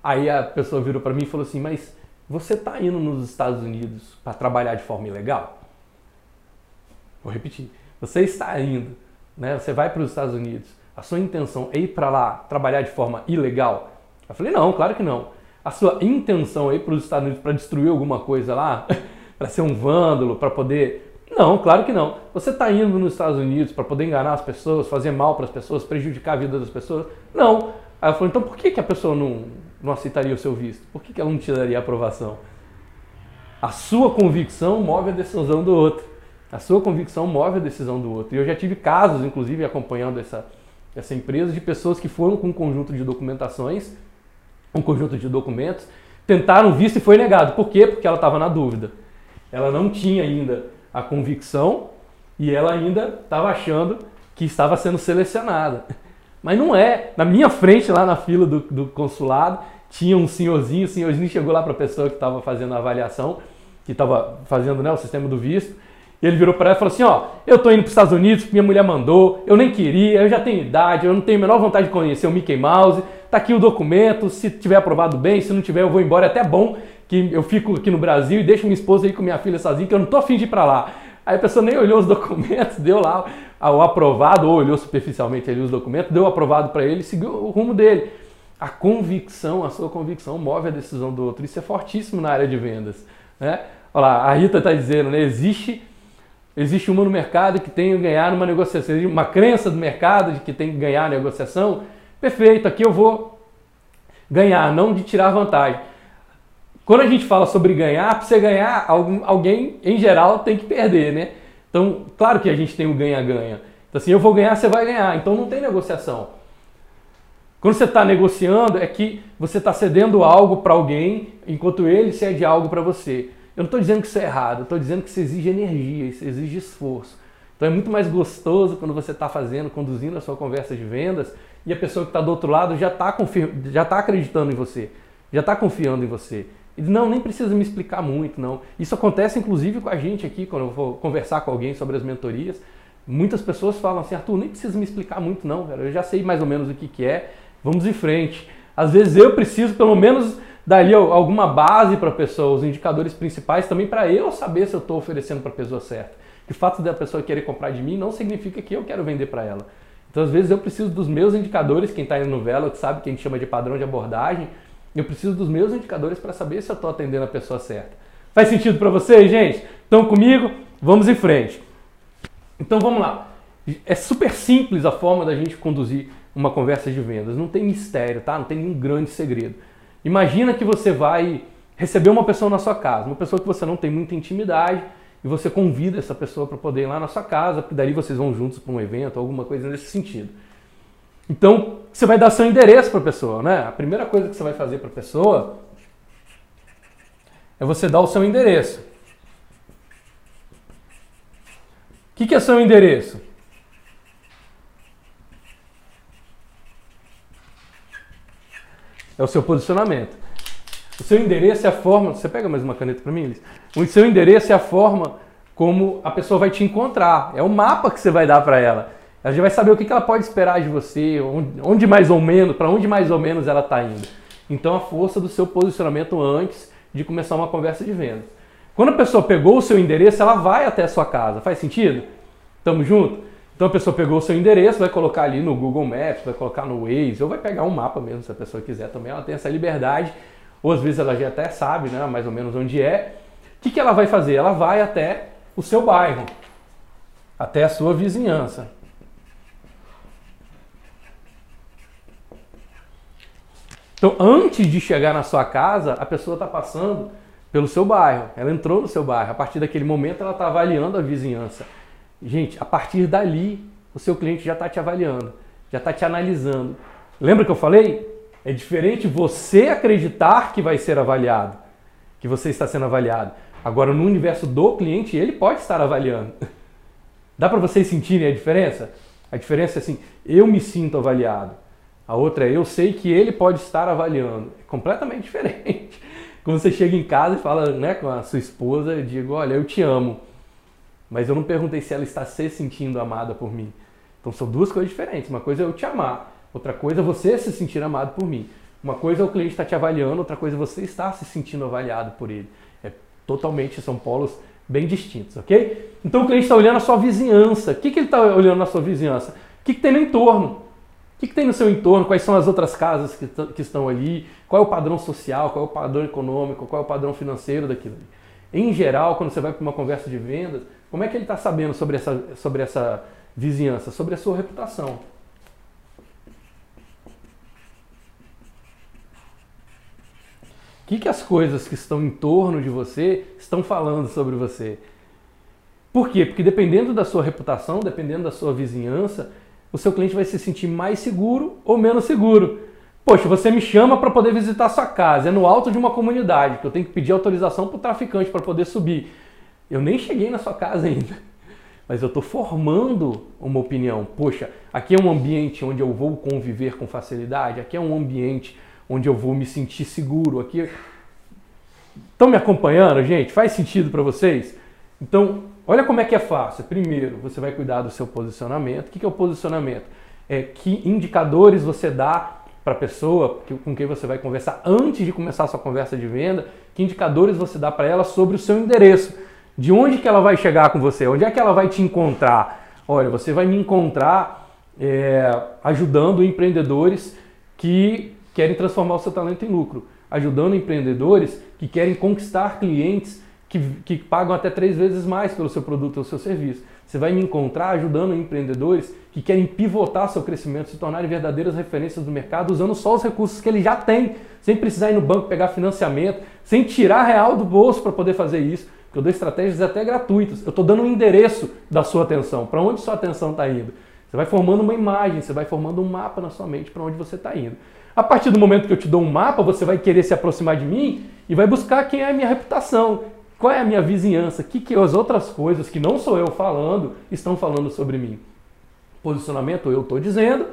Aí a pessoa virou para mim e falou assim, mas você está indo nos Estados Unidos para trabalhar de forma ilegal? Vou repetir. Você está indo, né? Você vai para os Estados Unidos. A sua intenção é ir para lá trabalhar de forma ilegal? Eu falei, não, claro que não. A sua intenção é ir para os Estados Unidos para destruir alguma coisa lá? para ser um vândalo, para poder. Não, claro que não. Você está indo nos Estados Unidos para poder enganar as pessoas, fazer mal para as pessoas, prejudicar a vida das pessoas? Não. Aí eu falei, então por que, que a pessoa não, não aceitaria o seu visto? Por que, que ela não te daria aprovação? A sua convicção move a decisão do outro. A sua convicção move a decisão do outro. E eu já tive casos, inclusive, acompanhando essa, essa empresa, de pessoas que foram com um conjunto de documentações, um conjunto de documentos, tentaram visto e foi negado. Por quê? Porque ela estava na dúvida. Ela não tinha ainda a convicção e ela ainda estava achando que estava sendo selecionada. Mas não é. Na minha frente, lá na fila do, do consulado, tinha um senhorzinho, o senhorzinho chegou lá para a pessoa que estava fazendo a avaliação, que estava fazendo né, o sistema do visto, e ele virou para ela e falou assim: Ó, eu tô indo para os Estados Unidos, minha mulher mandou, eu nem queria, eu já tenho idade, eu não tenho a menor vontade de conhecer o Mickey Mouse. Tá aqui o documento, se tiver aprovado bem, se não tiver, eu vou embora. É até bom que eu fico aqui no Brasil e deixo minha esposa aí com minha filha sozinha, que eu não tô afim de ir para lá. Aí a pessoa nem olhou os documentos, deu lá o aprovado, ou olhou superficialmente ali os documentos, deu o aprovado para ele e seguiu o rumo dele. a convicção, a sua convicção move a decisão do outro. Isso é fortíssimo na área de vendas. Né? Olha lá, a Rita está dizendo, né? Existe, existe uma no mercado que tem que ganhar numa negociação, uma crença do mercado de que tem que ganhar na negociação. Perfeito, aqui eu vou ganhar, não de tirar vantagem. Quando a gente fala sobre ganhar, para você ganhar, alguém em geral tem que perder, né? Então, claro que a gente tem o ganha-ganha. Então, assim, eu vou ganhar, você vai ganhar. Então, não tem negociação. Quando você está negociando, é que você está cedendo algo para alguém, enquanto ele cede algo para você. Eu não estou dizendo que isso é errado, estou dizendo que isso exige energia, isso exige esforço. Então é muito mais gostoso quando você está fazendo, conduzindo a sua conversa de vendas e a pessoa que está do outro lado já está já tá acreditando em você, já está confiando em você. E não, nem precisa me explicar muito, não. Isso acontece inclusive com a gente aqui, quando eu vou conversar com alguém sobre as mentorias. Muitas pessoas falam assim, Arthur, nem precisa me explicar muito, não, cara. Eu já sei mais ou menos o que, que é, vamos em frente. Às vezes eu preciso, pelo menos, dali alguma base para a pessoa, os indicadores principais também para eu saber se eu estou oferecendo para a pessoa certa. Que o fato da pessoa querer comprar de mim não significa que eu quero vender para ela. Então, às vezes, eu preciso dos meus indicadores, quem está indo no Velo, que sabe que a gente chama de padrão de abordagem, eu preciso dos meus indicadores para saber se eu estou atendendo a pessoa certa. Faz sentido para vocês, gente? Estão comigo? Vamos em frente. Então, vamos lá. É super simples a forma da gente conduzir uma conversa de vendas. Não tem mistério, tá? Não tem nenhum grande segredo. Imagina que você vai receber uma pessoa na sua casa, uma pessoa que você não tem muita intimidade, e você convida essa pessoa para poder ir lá na sua casa, porque daí vocês vão juntos para um evento, alguma coisa nesse sentido. Então, você vai dar seu endereço para a pessoa, né? A primeira coisa que você vai fazer para a pessoa é você dar o seu endereço. O que, que é seu endereço? É o seu posicionamento. O seu endereço é a forma. Você pega mais uma caneta para mim, Liz? O seu endereço é a forma como a pessoa vai te encontrar. É o mapa que você vai dar para ela. Ela já vai saber o que ela pode esperar de você, onde, mais ou menos, para onde mais ou menos ela está indo. Então a força do seu posicionamento antes de começar uma conversa de venda. Quando a pessoa pegou o seu endereço, ela vai até a sua casa. Faz sentido? Tamo junto? Então a pessoa pegou o seu endereço, vai colocar ali no Google Maps, vai colocar no Waze, ou vai pegar um mapa mesmo, se a pessoa quiser também. Ela tem essa liberdade ou às vezes ela já até sabe, né, mais ou menos onde é. O que, que ela vai fazer? Ela vai até o seu bairro, até a sua vizinhança. Então, antes de chegar na sua casa, a pessoa está passando pelo seu bairro. Ela entrou no seu bairro. A partir daquele momento, ela está avaliando a vizinhança. Gente, a partir dali, o seu cliente já está te avaliando, já está te analisando. Lembra que eu falei? É diferente você acreditar que vai ser avaliado, que você está sendo avaliado. Agora, no universo do cliente, ele pode estar avaliando. Dá para vocês sentirem a diferença? A diferença é assim: eu me sinto avaliado. A outra é eu sei que ele pode estar avaliando. É completamente diferente. Quando você chega em casa e fala né, com a sua esposa, eu digo: Olha, eu te amo. Mas eu não perguntei se ela está se sentindo amada por mim. Então são duas coisas diferentes. Uma coisa é eu te amar, Outra coisa é você se sentir amado por mim. Uma coisa é o cliente estar te avaliando, outra coisa é você estar se sentindo avaliado por ele. É totalmente, são polos bem distintos, ok? Então o cliente está olhando a sua vizinhança. O que, que ele está olhando na sua vizinhança? O que, que tem no entorno? O que, que tem no seu entorno? Quais são as outras casas que, que estão ali? Qual é o padrão social? Qual é o padrão econômico? Qual é o padrão financeiro daquilo? Em geral, quando você vai para uma conversa de vendas, como é que ele está sabendo sobre essa, sobre essa vizinhança? Sobre a sua reputação. que, que as coisas que estão em torno de você estão falando sobre você. Por quê? Porque dependendo da sua reputação, dependendo da sua vizinhança, o seu cliente vai se sentir mais seguro ou menos seguro. Poxa, você me chama para poder visitar sua casa, é no alto de uma comunidade, que eu tenho que pedir autorização para o traficante para poder subir. Eu nem cheguei na sua casa ainda, mas eu estou formando uma opinião. Poxa, aqui é um ambiente onde eu vou conviver com facilidade, aqui é um ambiente onde eu vou me sentir seguro. Aqui estão me acompanhando, gente? Faz sentido para vocês? Então, olha como é que é fácil. Primeiro, você vai cuidar do seu posicionamento. O que é o posicionamento? É que indicadores você dá para a pessoa com quem você vai conversar antes de começar a sua conversa de venda, que indicadores você dá para ela sobre o seu endereço, de onde que ela vai chegar com você, onde é que ela vai te encontrar. Olha, você vai me encontrar é, ajudando empreendedores que querem transformar o seu talento em lucro, ajudando empreendedores que querem conquistar clientes que, que pagam até três vezes mais pelo seu produto ou seu serviço. Você vai me encontrar ajudando empreendedores que querem pivotar seu crescimento, se tornarem verdadeiras referências do mercado, usando só os recursos que ele já tem, sem precisar ir no banco pegar financiamento, sem tirar real do bolso para poder fazer isso. Eu dou estratégias até gratuitas. Eu estou dando um endereço da sua atenção, para onde sua atenção está indo. Você vai formando uma imagem, você vai formando um mapa na sua mente para onde você está indo. A partir do momento que eu te dou um mapa, você vai querer se aproximar de mim e vai buscar quem é a minha reputação, qual é a minha vizinhança? O que, que as outras coisas que não sou eu falando estão falando sobre mim? Posicionamento eu estou dizendo,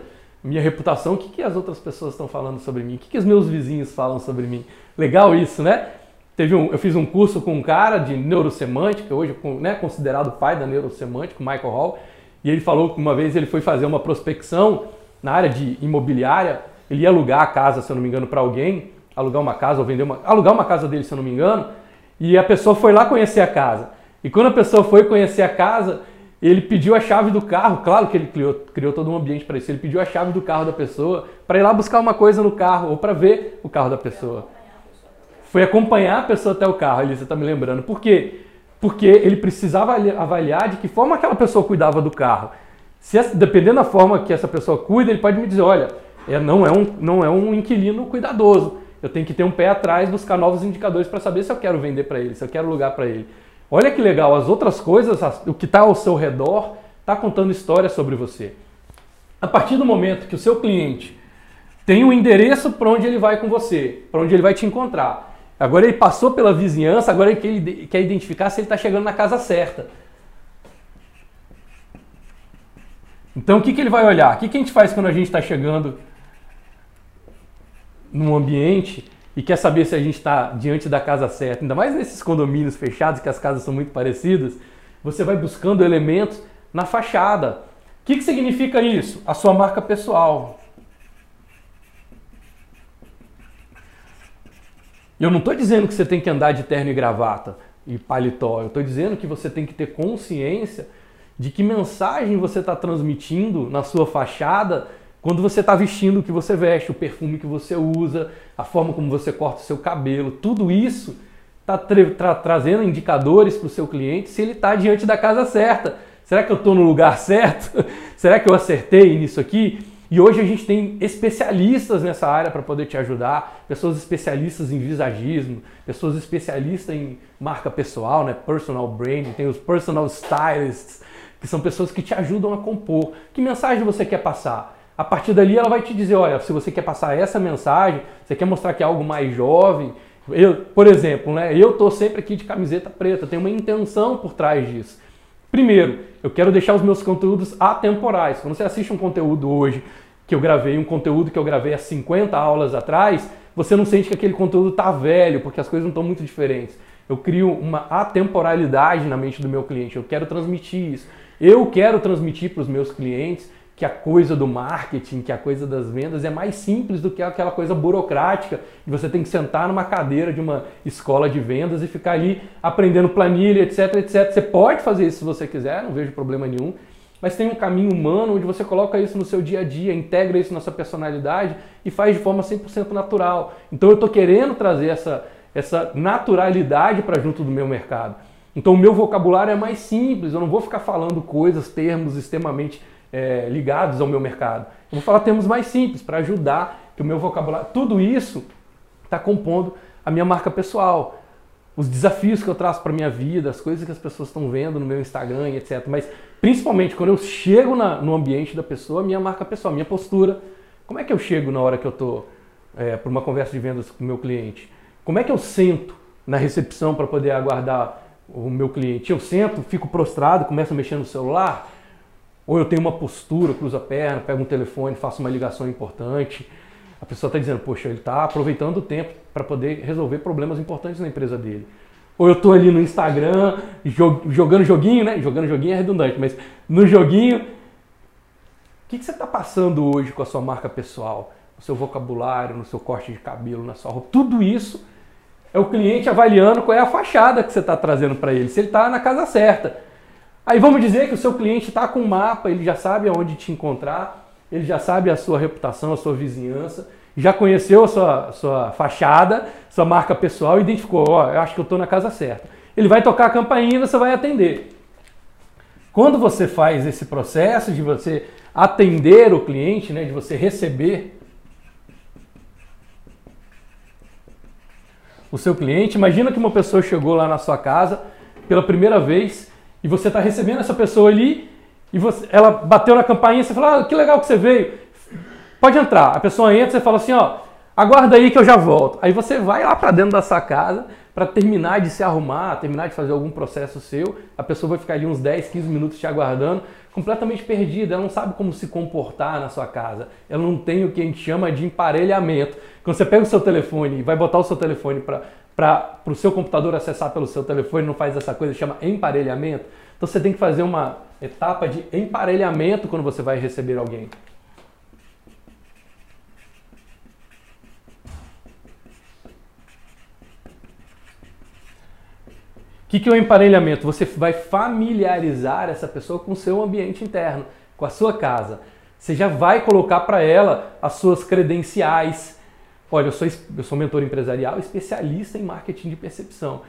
minha reputação, o que, que as outras pessoas estão falando sobre mim? O que, que os meus vizinhos falam sobre mim? Legal isso, né? Teve um, eu fiz um curso com um cara de neurosemântica, hoje né, considerado pai da neurosemântica, Michael Hall, e ele falou que uma vez ele foi fazer uma prospecção na área de imobiliária, ele ia alugar a casa, se eu não me engano, para alguém, alugar uma casa ou vender uma, alugar uma casa dele, se eu não me engano, e a pessoa foi lá conhecer a casa. E quando a pessoa foi conhecer a casa, ele pediu a chave do carro. Claro que ele criou, criou todo um ambiente para isso. Ele pediu a chave do carro da pessoa para ir lá buscar uma coisa no carro ou para ver o carro da pessoa. Foi acompanhar a pessoa até o carro, ali você está me lembrando. Por quê? Porque ele precisava avaliar de que forma aquela pessoa cuidava do carro. Se essa, dependendo da forma que essa pessoa cuida, ele pode me dizer, olha, é, não, é um, não é um inquilino cuidadoso eu tenho que ter um pé atrás, buscar novos indicadores para saber se eu quero vender para ele, se eu quero lugar para ele. Olha que legal, as outras coisas, o que está ao seu redor, está contando história sobre você. A partir do momento que o seu cliente tem um endereço para onde ele vai com você, para onde ele vai te encontrar. Agora ele passou pela vizinhança, agora ele quer identificar se ele está chegando na casa certa. Então o que, que ele vai olhar? O que, que a gente faz quando a gente está chegando num ambiente e quer saber se a gente está diante da casa certa, ainda mais nesses condomínios fechados que as casas são muito parecidas, você vai buscando elementos na fachada. O que, que significa isso? A sua marca pessoal. Eu não estou dizendo que você tem que andar de terno e gravata e paletó. Eu estou dizendo que você tem que ter consciência de que mensagem você está transmitindo na sua fachada quando você está vestindo o que você veste, o perfume que você usa, a forma como você corta o seu cabelo, tudo isso está tra trazendo indicadores para o seu cliente se ele está diante da casa certa. Será que eu estou no lugar certo? Será que eu acertei nisso aqui? E hoje a gente tem especialistas nessa área para poder te ajudar, pessoas especialistas em visagismo, pessoas especialistas em marca pessoal, né? personal branding, tem os personal stylists, que são pessoas que te ajudam a compor. Que mensagem você quer passar? A partir dali ela vai te dizer, olha, se você quer passar essa mensagem, você quer mostrar que é algo mais jovem. Eu, por exemplo, né, eu estou sempre aqui de camiseta preta, tem uma intenção por trás disso. Primeiro, eu quero deixar os meus conteúdos atemporais. Quando você assiste um conteúdo hoje que eu gravei, um conteúdo que eu gravei há 50 aulas atrás, você não sente que aquele conteúdo está velho, porque as coisas não estão muito diferentes. Eu crio uma atemporalidade na mente do meu cliente. Eu quero transmitir isso. Eu quero transmitir para os meus clientes que a coisa do marketing, que a coisa das vendas é mais simples do que aquela coisa burocrática e você tem que sentar numa cadeira de uma escola de vendas e ficar ali aprendendo planilha, etc, etc. Você pode fazer isso se você quiser, não vejo problema nenhum, mas tem um caminho humano onde você coloca isso no seu dia a dia, integra isso na sua personalidade e faz de forma 100% natural. Então eu estou querendo trazer essa, essa naturalidade para junto do meu mercado. Então o meu vocabulário é mais simples, eu não vou ficar falando coisas, termos extremamente é, ligados ao meu mercado. Eu vou falar termos mais simples para ajudar que o meu vocabulário. Tudo isso está compondo a minha marca pessoal, os desafios que eu traço para minha vida, as coisas que as pessoas estão vendo no meu Instagram, etc. Mas principalmente quando eu chego na, no ambiente da pessoa, minha marca pessoal, minha postura. Como é que eu chego na hora que eu estou é, para uma conversa de vendas com o meu cliente? Como é que eu sento na recepção para poder aguardar o meu cliente? Eu sento, fico prostrado, começo a mexer no celular? Ou eu tenho uma postura, cruzo a perna, pego um telefone, faço uma ligação importante. A pessoa está dizendo, poxa, ele está aproveitando o tempo para poder resolver problemas importantes na empresa dele. Ou eu estou ali no Instagram jogando joguinho, né? Jogando joguinho é redundante, mas no joguinho. O que, que você está passando hoje com a sua marca pessoal? No seu vocabulário, no seu corte de cabelo, na sua roupa. Tudo isso é o cliente avaliando qual é a fachada que você está trazendo para ele, se ele está na casa certa. Aí vamos dizer que o seu cliente está com um mapa, ele já sabe aonde te encontrar, ele já sabe a sua reputação, a sua vizinhança, já conheceu a sua, sua fachada, sua marca pessoal identificou, ó, eu acho que eu estou na casa certa. Ele vai tocar a campainha e você vai atender. Quando você faz esse processo de você atender o cliente, né, de você receber o seu cliente, imagina que uma pessoa chegou lá na sua casa pela primeira vez e você está recebendo essa pessoa ali e você, ela bateu na campainha você fala, ah, que legal que você veio, pode entrar. A pessoa entra você fala assim, ó, aguarda aí que eu já volto. Aí você vai lá para dentro da sua casa para terminar de se arrumar, terminar de fazer algum processo seu, a pessoa vai ficar ali uns 10, 15 minutos te aguardando, completamente perdida, ela não sabe como se comportar na sua casa, ela não tem o que a gente chama de emparelhamento. Quando você pega o seu telefone e vai botar o seu telefone para o seu computador acessar pelo seu telefone, não faz essa coisa, chama emparelhamento, então você tem que fazer uma etapa de emparelhamento quando você vai receber alguém. O que, que é o emparelhamento? Você vai familiarizar essa pessoa com o seu ambiente interno, com a sua casa. Você já vai colocar para ela as suas credenciais. Olha, eu sou, eu sou mentor empresarial, especialista em marketing de percepção.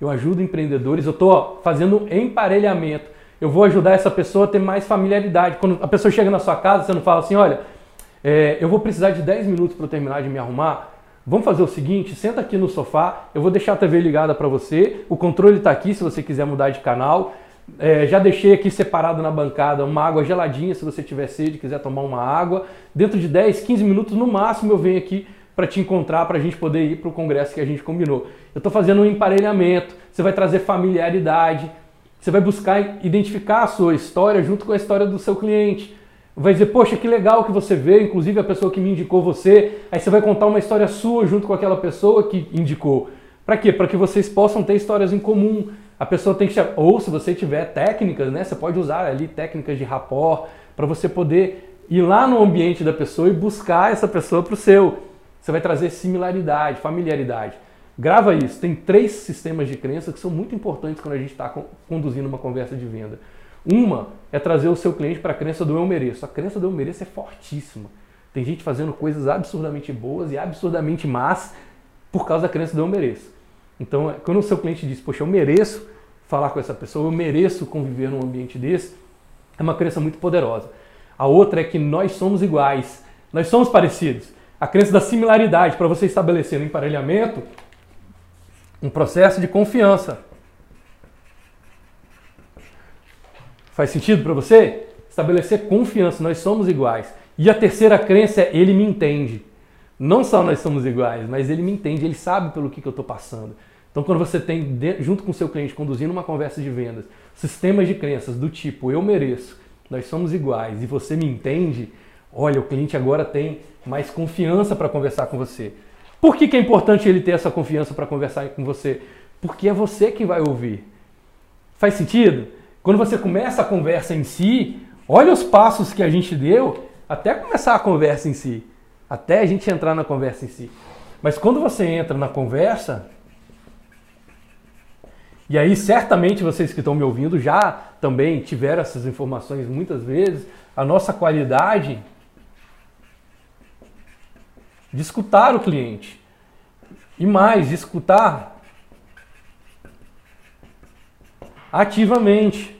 Eu ajudo empreendedores, eu estou fazendo emparelhamento. Eu vou ajudar essa pessoa a ter mais familiaridade. Quando a pessoa chega na sua casa, você não fala assim, olha, é, eu vou precisar de 10 minutos para terminar de me arrumar. Vamos fazer o seguinte, senta aqui no sofá, eu vou deixar a TV ligada para você, o controle está aqui se você quiser mudar de canal. É, já deixei aqui separado na bancada uma água geladinha se você tiver sede, quiser tomar uma água. Dentro de 10, 15 minutos no máximo eu venho aqui para te encontrar, para a gente poder ir para o congresso que a gente combinou. Eu estou fazendo um emparelhamento, você vai trazer familiaridade, você vai buscar identificar a sua história junto com a história do seu cliente vai dizer, poxa, que legal que você veio, inclusive a pessoa que me indicou você. Aí você vai contar uma história sua junto com aquela pessoa que indicou. Para quê? Para que vocês possam ter histórias em comum. A pessoa tem que ou se você tiver técnicas, né, você pode usar ali técnicas de rapport para você poder ir lá no ambiente da pessoa e buscar essa pessoa para o seu. Você vai trazer similaridade, familiaridade. Grava isso. Tem três sistemas de crença que são muito importantes quando a gente está conduzindo uma conversa de venda. Uma é trazer o seu cliente para a crença do eu mereço. A crença do eu mereço é fortíssima. Tem gente fazendo coisas absurdamente boas e absurdamente más por causa da crença do eu mereço. Então, quando o seu cliente diz, poxa, eu mereço falar com essa pessoa, eu mereço conviver num ambiente desse, é uma crença muito poderosa. A outra é que nós somos iguais, nós somos parecidos. A crença da similaridade, para você estabelecer no emparelhamento um processo de confiança. Faz sentido para você? Estabelecer confiança, nós somos iguais. E a terceira crença é ele me entende. Não só nós somos iguais, mas ele me entende, ele sabe pelo que, que eu estou passando. Então, quando você tem, junto com seu cliente, conduzindo uma conversa de vendas, sistemas de crenças do tipo eu mereço, nós somos iguais e você me entende, olha, o cliente agora tem mais confiança para conversar com você. Por que, que é importante ele ter essa confiança para conversar com você? Porque é você quem vai ouvir. Faz sentido? Quando você começa a conversa em si, olha os passos que a gente deu até começar a conversa em si, até a gente entrar na conversa em si. Mas quando você entra na conversa, e aí certamente vocês que estão me ouvindo já também tiveram essas informações muitas vezes, a nossa qualidade de escutar o cliente. E mais, de escutar ativamente.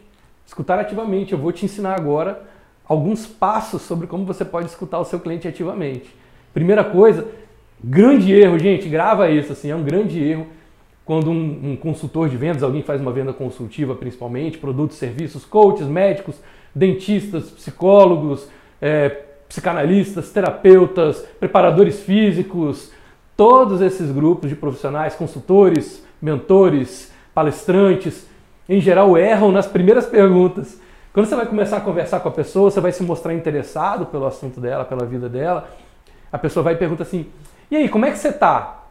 Escutar ativamente. Eu vou te ensinar agora alguns passos sobre como você pode escutar o seu cliente ativamente. Primeira coisa, grande erro, gente, grava isso, assim, é um grande erro quando um, um consultor de vendas, alguém faz uma venda consultiva principalmente, produtos, serviços, coaches, médicos, dentistas, psicólogos, é, psicanalistas, terapeutas, preparadores físicos, todos esses grupos de profissionais, consultores, mentores, palestrantes, em geral, erram nas primeiras perguntas. Quando você vai começar a conversar com a pessoa, você vai se mostrar interessado pelo assunto dela, pela vida dela. A pessoa vai e pergunta assim: E aí, como é que você está?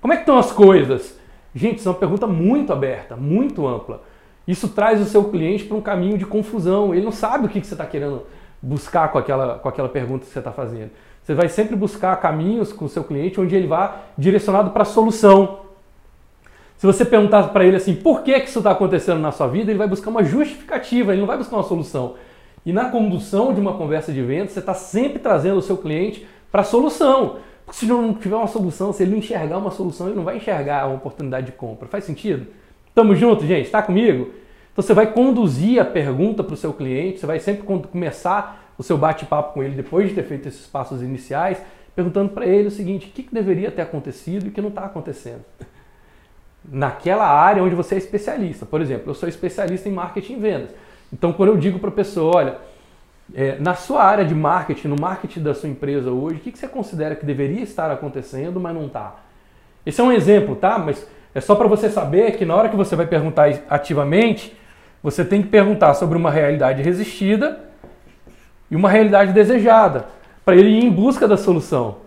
Como é que estão as coisas? Gente, isso é uma pergunta muito aberta, muito ampla. Isso traz o seu cliente para um caminho de confusão. Ele não sabe o que você está querendo buscar com aquela, com aquela pergunta que você está fazendo. Você vai sempre buscar caminhos com o seu cliente onde ele vá direcionado para a solução. Se você perguntar para ele assim, por que, que isso está acontecendo na sua vida, ele vai buscar uma justificativa, ele não vai buscar uma solução. E na condução de uma conversa de venda, você está sempre trazendo o seu cliente para a solução. Porque se não tiver uma solução, se ele não enxergar uma solução, ele não vai enxergar uma oportunidade de compra. Faz sentido? Tamo junto, gente? Está comigo? Então você vai conduzir a pergunta para o seu cliente, você vai sempre começar o seu bate-papo com ele depois de ter feito esses passos iniciais, perguntando para ele o seguinte: o que, que deveria ter acontecido e o que não está acontecendo? Naquela área onde você é especialista. Por exemplo, eu sou especialista em marketing e vendas. Então, quando eu digo para a pessoa, olha, é, na sua área de marketing, no marketing da sua empresa hoje, o que, que você considera que deveria estar acontecendo, mas não está? Esse é um exemplo, tá? Mas é só para você saber que na hora que você vai perguntar ativamente, você tem que perguntar sobre uma realidade resistida e uma realidade desejada, para ele ir em busca da solução.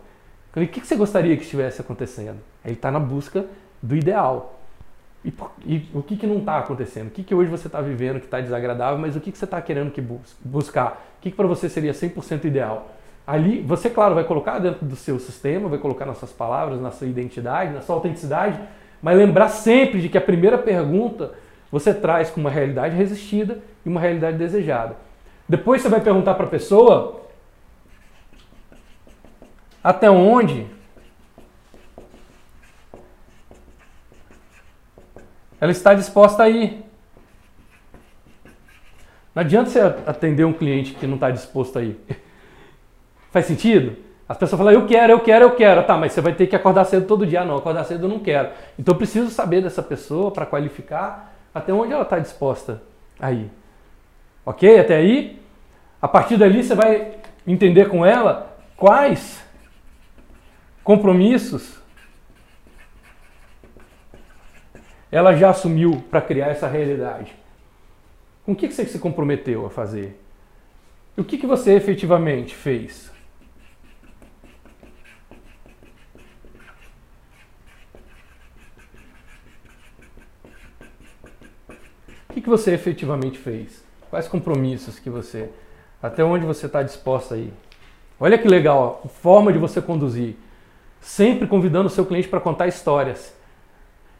O que, que você gostaria que estivesse acontecendo? Ele está na busca do ideal. E, e, o que, que não está acontecendo? O que, que hoje você está vivendo que está desagradável, mas o que, que você está querendo que bus buscar? O que, que para você seria 100% ideal? Ali, você, claro, vai colocar dentro do seu sistema, vai colocar nas suas palavras, na sua identidade, na sua autenticidade, mas lembrar sempre de que a primeira pergunta você traz com uma realidade resistida e uma realidade desejada. Depois você vai perguntar para a pessoa até onde ela está disposta a ir. Não adianta você atender um cliente que não está disposto a ir. Faz sentido? As pessoas falam, eu quero, eu quero, eu quero. Tá, mas você vai ter que acordar cedo todo dia. Não, acordar cedo eu não quero. Então eu preciso saber dessa pessoa para qualificar até onde ela está disposta a ir. Ok? Até aí? A partir dali você vai entender com ela quais compromissos ela já assumiu para criar essa realidade? Com o que você se comprometeu a fazer? E o que você efetivamente fez? O que você efetivamente fez? Quais compromissos que você. Até onde você está disposta a ir? Olha que legal, a forma de você conduzir. Sempre convidando o seu cliente para contar histórias.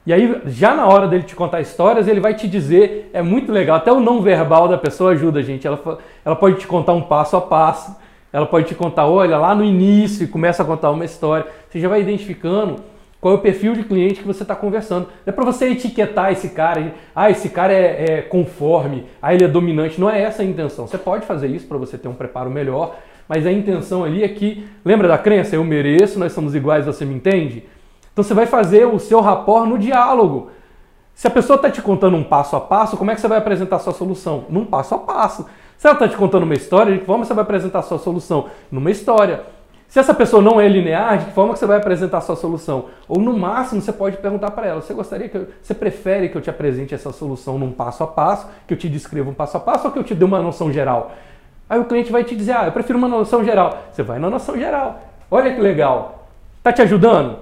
E aí, já na hora dele te contar histórias, ele vai te dizer, é muito legal, até o não verbal da pessoa ajuda, gente. Ela, ela pode te contar um passo a passo, ela pode te contar, olha, lá no início, começa a contar uma história. Você já vai identificando qual é o perfil de cliente que você está conversando. Não é para você etiquetar esse cara, ah, esse cara é, é, conforme, ah, ele é dominante. Não é essa a intenção. Você pode fazer isso para você ter um preparo melhor, mas a intenção ali é que, lembra da crença? Eu mereço, nós somos iguais, você me entende? Então você vai fazer o seu rapport no diálogo. Se a pessoa está te contando um passo a passo, como é que você vai apresentar a sua solução? Num passo a passo. Se ela está te contando uma história, de que forma você vai apresentar a sua solução? Numa história. Se essa pessoa não é linear, de que forma você vai apresentar a sua solução? Ou no máximo você pode perguntar para ela: você gostaria que eu, você prefere que eu te apresente essa solução num passo a passo, que eu te descreva um passo a passo, ou que eu te dê uma noção geral? Aí o cliente vai te dizer: ah, eu prefiro uma noção geral. Você vai na noção geral. Olha que legal. Tá te ajudando?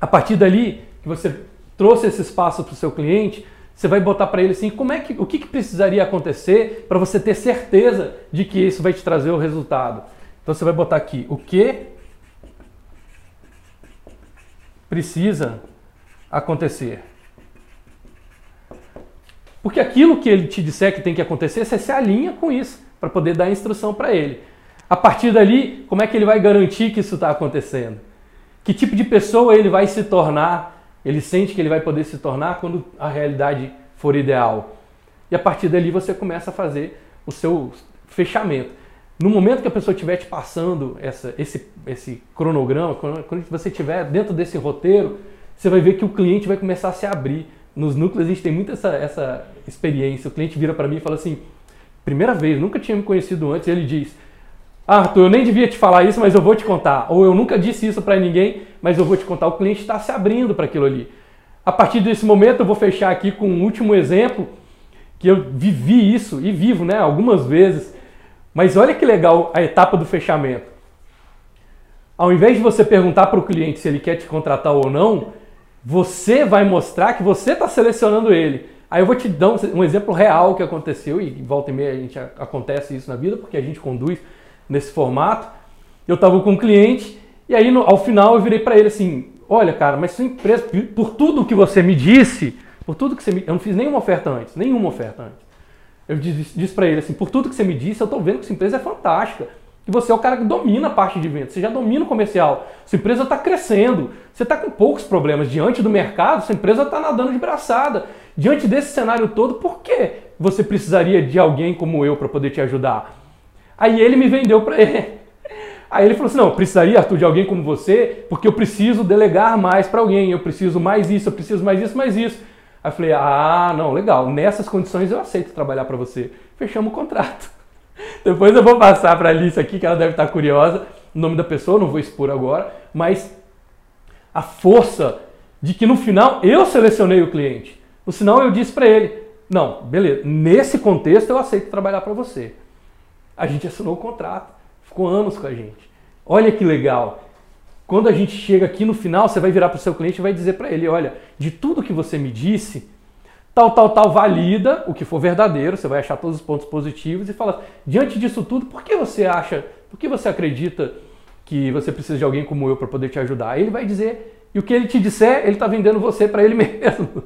A partir dali que você trouxe esse espaço para o seu cliente, você vai botar para ele assim, como é que, o que, que precisaria acontecer para você ter certeza de que isso vai te trazer o resultado. Então você vai botar aqui o que precisa acontecer. Porque aquilo que ele te disser que tem que acontecer, você se alinha com isso para poder dar instrução para ele. A partir dali, como é que ele vai garantir que isso está acontecendo? Que tipo de pessoa ele vai se tornar, ele sente que ele vai poder se tornar quando a realidade for ideal. E a partir dali você começa a fazer o seu fechamento. No momento que a pessoa estiver te passando essa, esse, esse cronograma, quando você estiver dentro desse roteiro, você vai ver que o cliente vai começar a se abrir. Nos núcleos a gente tem muito essa, essa experiência. O cliente vira para mim e fala assim: primeira vez, nunca tinha me conhecido antes, ele diz: ah, Arthur, eu nem devia te falar isso, mas eu vou te contar. Ou eu nunca disse isso para ninguém, mas eu vou te contar. O cliente está se abrindo para aquilo ali. A partir desse momento, eu vou fechar aqui com um último exemplo que eu vivi isso e vivo, né, algumas vezes. Mas olha que legal a etapa do fechamento. Ao invés de você perguntar para o cliente se ele quer te contratar ou não, você vai mostrar que você está selecionando ele. Aí eu vou te dar um, exemplo real que aconteceu e volta e meia a gente acontece isso na vida porque a gente conduz nesse formato. Eu estava com um cliente e aí no, ao final eu virei para ele assim: Olha, cara, mas sua empresa, por tudo que você me disse, por tudo que você me. Eu não fiz nenhuma oferta antes, nenhuma oferta antes. Eu disse, disse para ele assim: Por tudo que você me disse, eu estou vendo que sua empresa é fantástica. que você é o cara que domina a parte de vendas, você já domina o comercial, sua empresa está crescendo, você está com poucos problemas diante do mercado, sua empresa está nadando de braçada. Diante desse cenário todo, por que você precisaria de alguém como eu para poder te ajudar? Aí ele me vendeu para ele. Aí ele falou assim: não, eu precisaria, Arthur, de alguém como você, porque eu preciso delegar mais para alguém, eu preciso mais isso, eu preciso mais isso, mais isso. Aí eu falei: ah, não, legal, nessas condições eu aceito trabalhar para você. Fechamos o contrato. Depois eu vou passar para a Alice aqui, que ela deve estar curiosa, o nome da pessoa, não vou expor agora, mas a força de que no final eu selecionei o cliente. No final eu disse para ele: não, beleza, nesse contexto eu aceito trabalhar para você. A gente assinou o contrato, ficou anos com a gente. Olha que legal. Quando a gente chega aqui no final, você vai virar para o seu cliente e vai dizer para ele: olha, de tudo que você me disse, tal, tal, tal, valida o que for verdadeiro, você vai achar todos os pontos positivos e fala: diante disso tudo, por que você acha, por que você acredita que você precisa de alguém como eu para poder te ajudar? Aí ele vai dizer, e o que ele te disser, ele está vendendo você para ele mesmo.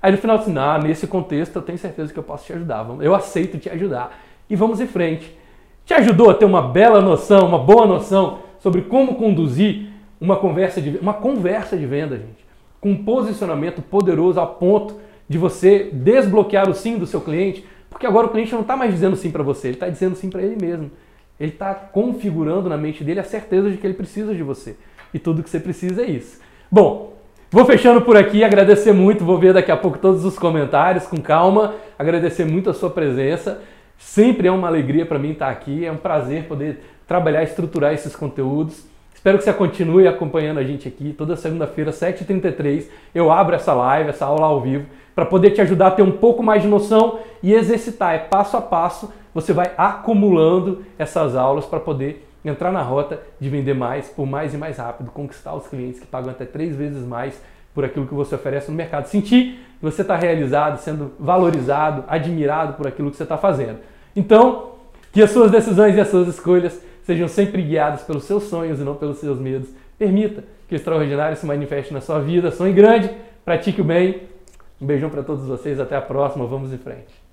Aí no final assim, ah, nesse contexto eu tenho certeza que eu posso te ajudar, eu aceito te ajudar. E vamos em frente. Te ajudou a ter uma bela noção, uma boa noção sobre como conduzir uma conversa de, uma conversa de venda, gente, com um posicionamento poderoso a ponto de você desbloquear o sim do seu cliente, porque agora o cliente não está mais dizendo sim para você, ele está dizendo sim para ele mesmo. Ele está configurando na mente dele a certeza de que ele precisa de você. E tudo que você precisa é isso. Bom, vou fechando por aqui, agradecer muito, vou ver daqui a pouco todos os comentários com calma, agradecer muito a sua presença. Sempre é uma alegria para mim estar aqui, é um prazer poder trabalhar estruturar esses conteúdos. Espero que você continue acompanhando a gente aqui. Toda segunda-feira, 7h33, eu abro essa live, essa aula ao vivo, para poder te ajudar a ter um pouco mais de noção e exercitar. É passo a passo, você vai acumulando essas aulas para poder entrar na rota de vender mais, por mais e mais rápido, conquistar os clientes que pagam até três vezes mais por aquilo que você oferece no mercado. Sentir que você está realizado, sendo valorizado, admirado por aquilo que você está fazendo. Então, que as suas decisões e as suas escolhas sejam sempre guiadas pelos seus sonhos e não pelos seus medos. Permita que o extraordinário se manifeste na sua vida. Sonhe grande, pratique o bem. Um beijão para todos vocês, até a próxima, vamos em frente.